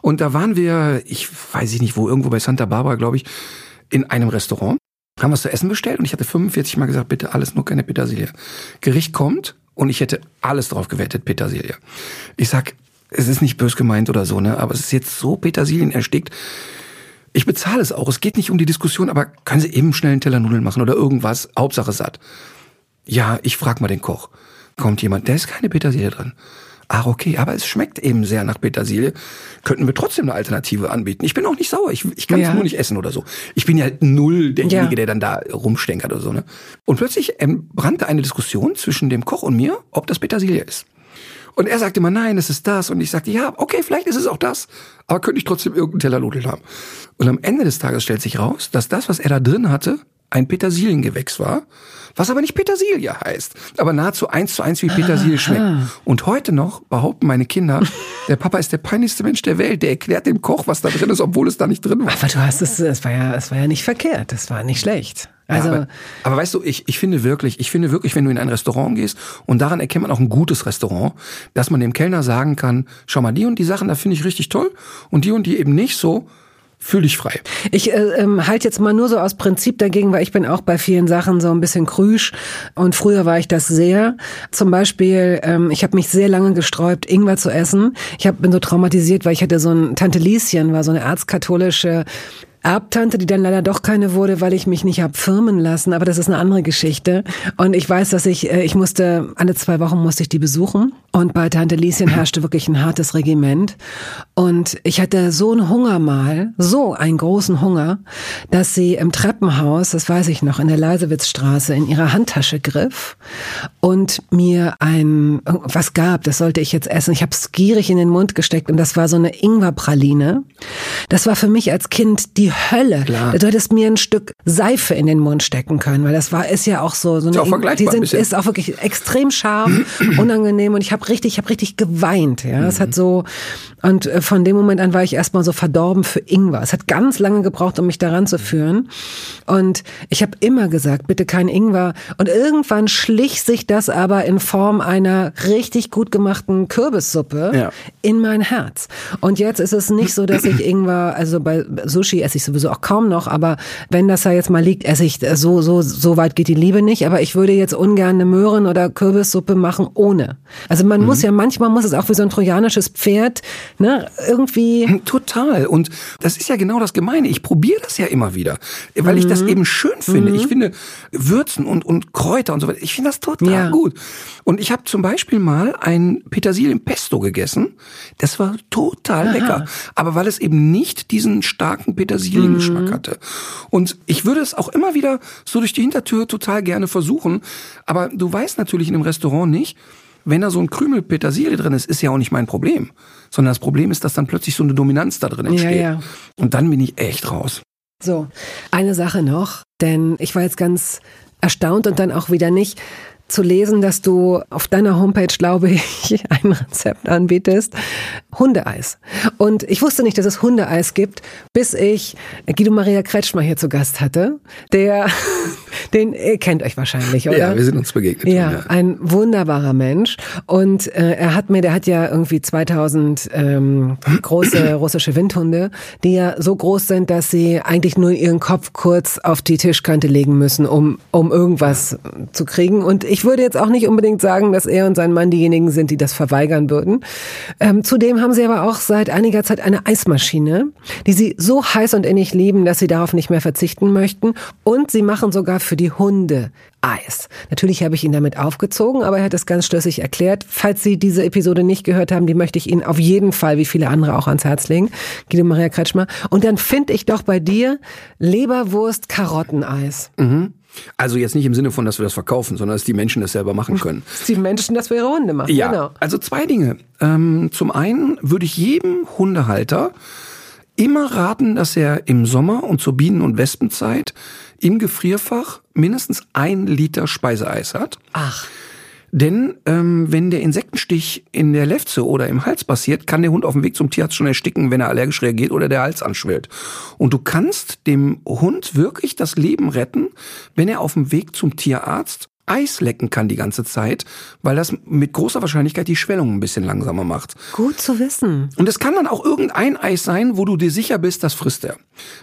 Und da waren wir, ich weiß nicht wo, irgendwo bei Santa Barbara, glaube ich, in einem Restaurant. Haben was zu essen bestellt und ich hatte 45 Mal gesagt, bitte alles nur keine Petersilie. Gericht kommt und ich hätte alles drauf gewettet, Petersilie. Ich sag, es ist nicht bös gemeint oder so, ne, aber es ist jetzt so Petersilien erstickt. Ich bezahle es auch. Es geht nicht um die Diskussion, aber können Sie eben schnell einen Teller Nudeln machen oder irgendwas? Hauptsache satt. Ja, ich frag mal den Koch. Kommt jemand, der ist keine Petersilie drin. Ach, okay, aber es schmeckt eben sehr nach Petersilie. Könnten wir trotzdem eine Alternative anbieten. Ich bin auch nicht sauer. Ich, ich kann es ja. nur nicht essen oder so. Ich bin ja null derjenige, ja. der dann da rumstenkert oder so. Ne? Und plötzlich brannte eine Diskussion zwischen dem Koch und mir, ob das Petersilie ist. Und er sagte immer, nein, es ist das. Und ich sagte, ja, okay, vielleicht ist es auch das. Aber könnte ich trotzdem irgendeinen Teller Nudeln haben. Und am Ende des Tages stellt sich raus, dass das, was er da drin hatte, ein Petersiliengewächs war, was aber nicht Petersilie heißt, aber nahezu eins zu eins wie Petersilie Aha. schmeckt. Und heute noch behaupten meine Kinder, der Papa ist der peinlichste Mensch der Welt, der erklärt dem Koch, was da drin ist, obwohl es da nicht drin war. Aber du hast es, es war ja, es war ja nicht verkehrt, das war nicht schlecht. Also, ja, aber, aber, weißt du, ich, ich finde wirklich, ich finde wirklich, wenn du in ein Restaurant gehst und daran erkennt man auch ein gutes Restaurant, dass man dem Kellner sagen kann, schau mal, die und die Sachen, da finde ich richtig toll und die und die eben nicht so fühl dich frei. Ich äh, ähm, halte jetzt mal nur so aus Prinzip dagegen, weil ich bin auch bei vielen Sachen so ein bisschen krüsch und früher war ich das sehr. Zum Beispiel, ähm, ich habe mich sehr lange gesträubt, Ingwer zu essen. Ich hab, bin so traumatisiert, weil ich hatte so ein Tante Lieschen, war so eine erzkatholische Erbtante, die dann leider doch keine wurde, weil ich mich nicht hab firmen lassen, aber das ist eine andere Geschichte. Und ich weiß, dass ich, äh, ich musste, alle zwei Wochen musste ich die besuchen. Und bei Tante Lieschen herrschte wirklich ein hartes Regiment. Und ich hatte so einen Hunger mal, so einen großen Hunger, dass sie im Treppenhaus, das weiß ich noch, in der Leisewitzstraße in ihrer Handtasche griff und mir ein, was gab, das sollte ich jetzt essen. Ich habe es gierig in den Mund gesteckt und das war so eine Ingwerpraline. Das war für mich als Kind die Hölle. Klar. Du hättest mir ein Stück Seife in den Mund stecken können, weil das war ist ja auch so so eine, ist auch die sind, ist auch wirklich extrem scharf, unangenehm und ich habe richtig ich habe richtig geweint, ja. Es hat so und äh, von dem Moment an war ich erstmal so verdorben für Ingwer. Es hat ganz lange gebraucht, um mich daran zu führen und ich habe immer gesagt, bitte kein Ingwer und irgendwann schlich sich das aber in Form einer richtig gut gemachten Kürbissuppe ja. in mein Herz. Und jetzt ist es nicht so, dass ich Ingwer, also bei Sushi esse ich sowieso auch kaum noch, aber wenn das da jetzt mal liegt, esse ich, so, so, so weit geht die Liebe nicht, aber ich würde jetzt ungern eine Möhren- oder Kürbissuppe machen ohne. Also man mhm. muss ja, manchmal muss es auch wie so ein trojanisches Pferd, ne, irgendwie. Total. Und das ist ja genau das Gemeine. Ich probiere das ja immer wieder, weil mhm. ich das mhm. eben schön finde. Mhm. Ich finde Würzen und, und Kräuter und so weiter, ich finde das total ja. gut. Und ich habe zum Beispiel mal ein Petersilien-Pesto gegessen. Das war total Aha. lecker. Aber weil es eben nicht diesen starken Petersiliengeschmack mhm. hatte. Und ich würde es auch immer wieder so durch die Hintertür total gerne versuchen. Aber du weißt natürlich in einem Restaurant nicht, wenn da so ein Krümel Petersilie drin ist, ist ja auch nicht mein Problem. Sondern das Problem ist, dass dann plötzlich so eine Dominanz da drin entsteht. Ja, ja. Und dann bin ich echt raus. So, eine Sache noch, denn ich war jetzt ganz erstaunt und dann auch wieder nicht zu lesen, dass du auf deiner Homepage, glaube ich, ein Rezept anbietest. Hundeeis. Und ich wusste nicht, dass es Hundeeis gibt, bis ich Guido Maria Kretschmer hier zu Gast hatte. Der, den ihr kennt euch wahrscheinlich, oder? Ja, wir sind uns begegnet. Ja, ja. ein wunderbarer Mensch. Und äh, er hat mir, der hat ja irgendwie 2000 ähm, große russische Windhunde, die ja so groß sind, dass sie eigentlich nur ihren Kopf kurz auf die Tischkante legen müssen, um, um irgendwas zu kriegen. Und ich ich würde jetzt auch nicht unbedingt sagen, dass er und sein Mann diejenigen sind, die das verweigern würden. Ähm, zudem haben sie aber auch seit einiger Zeit eine Eismaschine, die sie so heiß und innig lieben, dass sie darauf nicht mehr verzichten möchten. Und sie machen sogar für die Hunde Eis. Natürlich habe ich ihn damit aufgezogen, aber er hat es ganz schlüssig erklärt. Falls Sie diese Episode nicht gehört haben, die möchte ich Ihnen auf jeden Fall, wie viele andere auch ans Herz legen. Guido Maria Kretschmer. Und dann finde ich doch bei dir Leberwurst Karotteneis. Mhm. Also jetzt nicht im Sinne von, dass wir das verkaufen, sondern dass die Menschen das selber machen können. Dass die Menschen das für ihre Hunde machen, ja. genau. Also zwei Dinge. Ähm, zum einen würde ich jedem Hundehalter immer raten, dass er im Sommer und zur Bienen- und Wespenzeit im Gefrierfach mindestens ein Liter Speiseeis hat. Ach. Denn ähm, wenn der Insektenstich in der Lefze oder im Hals passiert, kann der Hund auf dem Weg zum Tierarzt schon ersticken, wenn er allergisch reagiert oder der Hals anschwillt. Und du kannst dem Hund wirklich das Leben retten, wenn er auf dem Weg zum Tierarzt Eis lecken kann die ganze Zeit, weil das mit großer Wahrscheinlichkeit die Schwellung ein bisschen langsamer macht. Gut zu wissen. Und es kann dann auch irgendein Eis sein, wo du dir sicher bist, das frisst er.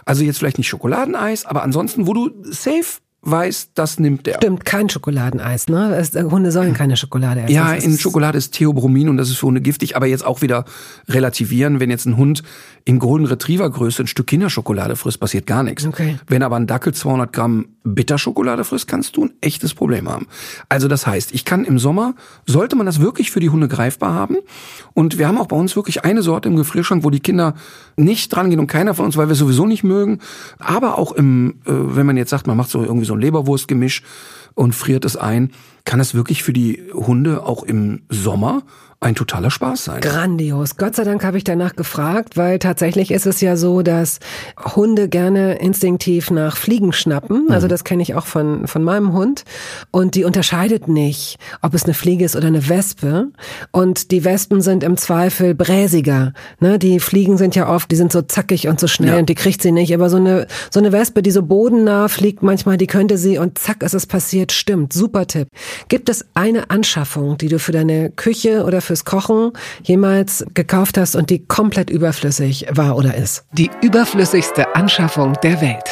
Also jetzt vielleicht nicht Schokoladeneis, aber ansonsten, wo du safe weiß, das nimmt der. Stimmt, kein Schokoladeneis, ne? Es, Hunde sollen keine Schokolade essen. Ja, in Schokolade ist Theobromin und das ist für Hunde giftig, aber jetzt auch wieder relativieren, wenn jetzt ein Hund in Golden Retriever Größe ein Stück Kinderschokolade frisst, passiert gar nichts. Okay. Wenn aber ein Dackel 200 Gramm Bitterschokolade frisst, kannst du ein echtes Problem haben. Also das heißt, ich kann im Sommer, sollte man das wirklich für die Hunde greifbar haben und wir haben auch bei uns wirklich eine Sorte im Gefrierschrank, wo die Kinder nicht dran gehen und keiner von uns, weil wir es sowieso nicht mögen, aber auch im, äh, wenn man jetzt sagt, man macht so irgendwie so ein Leberwurstgemisch und friert es ein, kann es wirklich für die Hunde auch im Sommer ein totaler Spaß sein. Grandios. Gott sei Dank habe ich danach gefragt, weil tatsächlich ist es ja so, dass Hunde gerne instinktiv nach Fliegen schnappen. Also mhm. das kenne ich auch von, von meinem Hund. Und die unterscheidet nicht, ob es eine Fliege ist oder eine Wespe. Und die Wespen sind im Zweifel bräsiger. Ne? Die Fliegen sind ja oft, die sind so zackig und so schnell ja. und die kriegt sie nicht. Aber so eine, so eine Wespe, die so bodennah fliegt manchmal, die könnte sie und zack ist es passiert. Stimmt. Super Tipp. Gibt es eine Anschaffung, die du für deine Küche oder fürs Kochen jemals gekauft hast und die komplett überflüssig war oder ist? Die überflüssigste Anschaffung der Welt.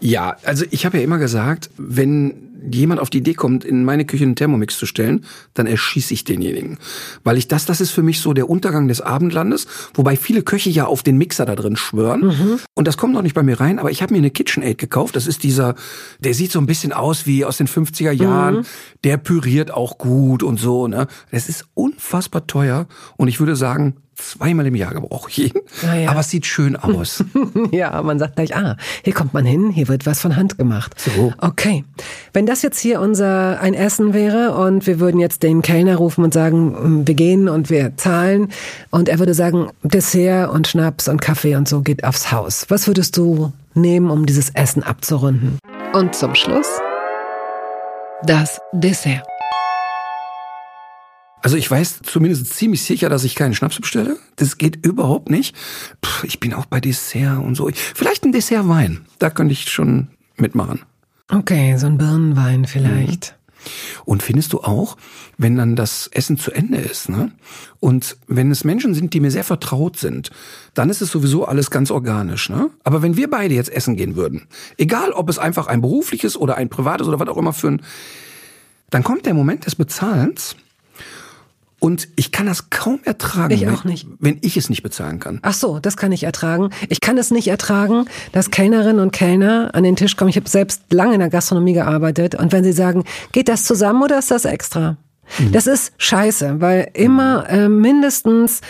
Ja, also ich habe ja immer gesagt, wenn jemand auf die Idee kommt, in meine Küche einen Thermomix zu stellen, dann erschieße ich denjenigen. Weil ich das, das ist für mich so der Untergang des Abendlandes, wobei viele Köche ja auf den Mixer da drin schwören. Mhm. Und das kommt noch nicht bei mir rein, aber ich habe mir eine KitchenAid gekauft. Das ist dieser, der sieht so ein bisschen aus wie aus den 50er Jahren. Mhm. Der püriert auch gut und so. Ne? Das ist unfassbar teuer. Und ich würde sagen, zweimal im Jahr gebrauche ich ihn. Ah, ja. Aber es sieht schön aus. ja, man sagt gleich, ah, hier kommt man hin, hier wird was von Hand gemacht. So. Okay. Wenn das jetzt hier unser ein Essen wäre und wir würden jetzt den Kellner rufen und sagen, hm, wir gehen und wir zahlen und er würde sagen, Dessert und Schnaps und Kaffee und so geht aufs Haus. Was würdest du nehmen, um dieses Essen abzurunden? Und zum Schluss das Dessert. Also ich weiß zumindest ziemlich sicher, dass ich keinen Schnaps bestelle. Das geht überhaupt nicht. Puh, ich bin auch bei Dessert und so. Vielleicht ein Dessertwein. Da könnte ich schon mitmachen. Okay, so ein Birnenwein vielleicht. Und findest du auch, wenn dann das Essen zu Ende ist, ne? Und wenn es Menschen sind, die mir sehr vertraut sind, dann ist es sowieso alles ganz organisch, ne? Aber wenn wir beide jetzt essen gehen würden, egal ob es einfach ein berufliches oder ein privates oder was auch immer für ein, dann kommt der Moment des Bezahlens und ich kann das kaum ertragen, Ich wenn, auch nicht. wenn ich es nicht bezahlen kann. Ach so, das kann ich ertragen. Ich kann es nicht ertragen, dass Kellnerinnen und Kellner an den Tisch kommen. Ich habe selbst lange in der Gastronomie gearbeitet. Und wenn sie sagen, geht das zusammen oder ist das extra? Das ist scheiße, weil immer äh, mindestens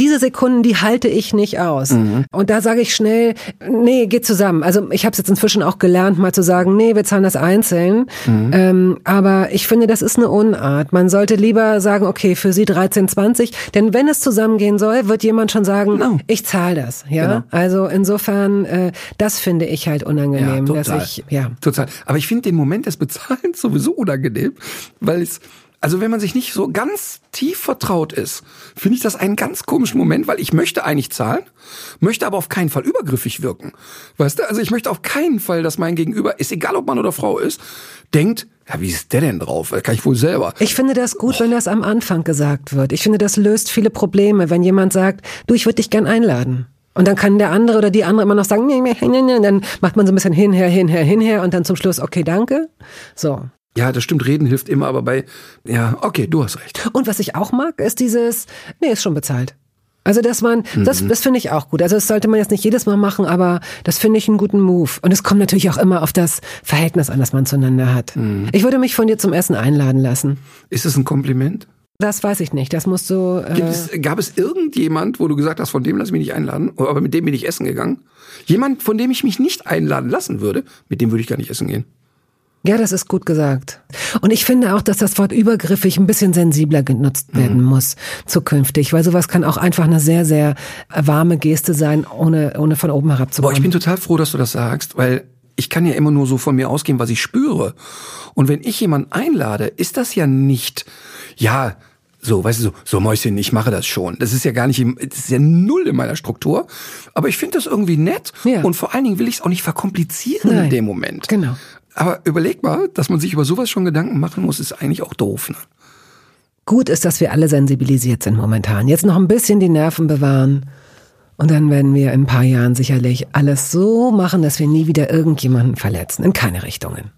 diese Sekunden, die halte ich nicht aus. Und da sage ich schnell, nee, geht zusammen. Also ich habe es jetzt inzwischen auch gelernt, mal zu sagen, nee, wir zahlen das einzeln. Ähm, aber ich finde, das ist eine Unart. Man sollte lieber sagen, okay, für Sie 13,20. Denn wenn es zusammengehen soll, wird jemand schon sagen, Genau. ich zahle das. Ja, Genau. also insofern, äh, das finde ich halt unangenehm, dass ich, ja. Total. Aber ich finde den Moment des Bezahlens sowieso unangenehm, weil es, also wenn man sich nicht so ganz tief vertraut ist, finde ich das einen ganz komischen Moment, weil ich möchte eigentlich zahlen, möchte aber auf keinen Fall übergriffig wirken. Weißt du, also ich möchte auf keinen Fall, dass mein Gegenüber, ist egal ob Mann oder Frau ist, denkt, ja, wie ist der denn drauf? Kann ich wohl selber. Ich finde das gut, wenn das am Anfang gesagt wird. Ich finde, das löst viele Probleme, wenn jemand sagt, du, ich würde dich gern einladen. Und dann kann der andere oder die andere immer noch sagen, nee, nee, nee, nee. Und dann macht man so ein bisschen hinher, hinher, hinher und dann zum Schluss, okay, danke. So. Ja, das stimmt, reden hilft immer, aber bei, ja, okay, du hast recht. Und was ich auch mag, ist dieses, nee, ist schon bezahlt. Also, dass man, das, das finde ich auch gut. Also, das sollte man jetzt nicht jedes Mal machen, aber das finde ich einen guten Move. Und es kommt natürlich auch immer auf das Verhältnis an, das man zueinander hat. Ich würde mich von dir zum Essen einladen lassen. Ist es ein Kompliment? Das weiß ich nicht. Das muss so. Gibt Äh, es, gab es irgendjemand, wo du gesagt hast, von dem lass ich mich nicht einladen, aber mit dem bin ich essen gegangen? Jemand, von dem ich mich nicht einladen lassen würde, mit dem würde ich gar nicht essen gehen. Ja, das ist gut gesagt. Und ich finde auch, dass das Wort übergriffig ein bisschen sensibler genutzt werden muss zukünftig, weil sowas kann auch einfach eine sehr, sehr warme Geste sein, ohne, ohne von oben herab zu Boah, ich bin total froh, dass du das sagst, weil ich kann ja immer nur so von mir ausgehen, was ich spüre. Und wenn ich jemanden einlade, ist das ja nicht, ja, so, weißt du, so, so Mäuschen, ich mache das schon. Das ist ja gar nicht, das ist ja null in meiner Struktur. Aber ich finde das irgendwie nett. Ja. Und vor allen Dingen will ich es auch nicht verkomplizieren Nein. in dem Moment. Genau. Aber überleg mal, dass man sich über sowas schon Gedanken machen muss, ist eigentlich auch doof. Ne? Gut ist, dass wir alle sensibilisiert sind momentan. Jetzt noch ein bisschen die Nerven bewahren. Und dann werden wir in ein paar Jahren sicherlich alles so machen, dass wir nie wieder irgendjemanden verletzen. In keine Richtungen.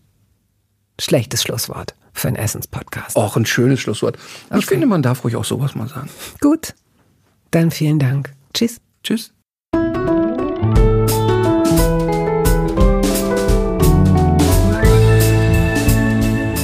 Schlechtes Schlusswort für einen Essenspodcast. Auch ein schönes Schlusswort. Ich Okay. finde, man darf ruhig auch sowas mal sagen. Gut. Dann vielen Dank. Tschüss. Tschüss.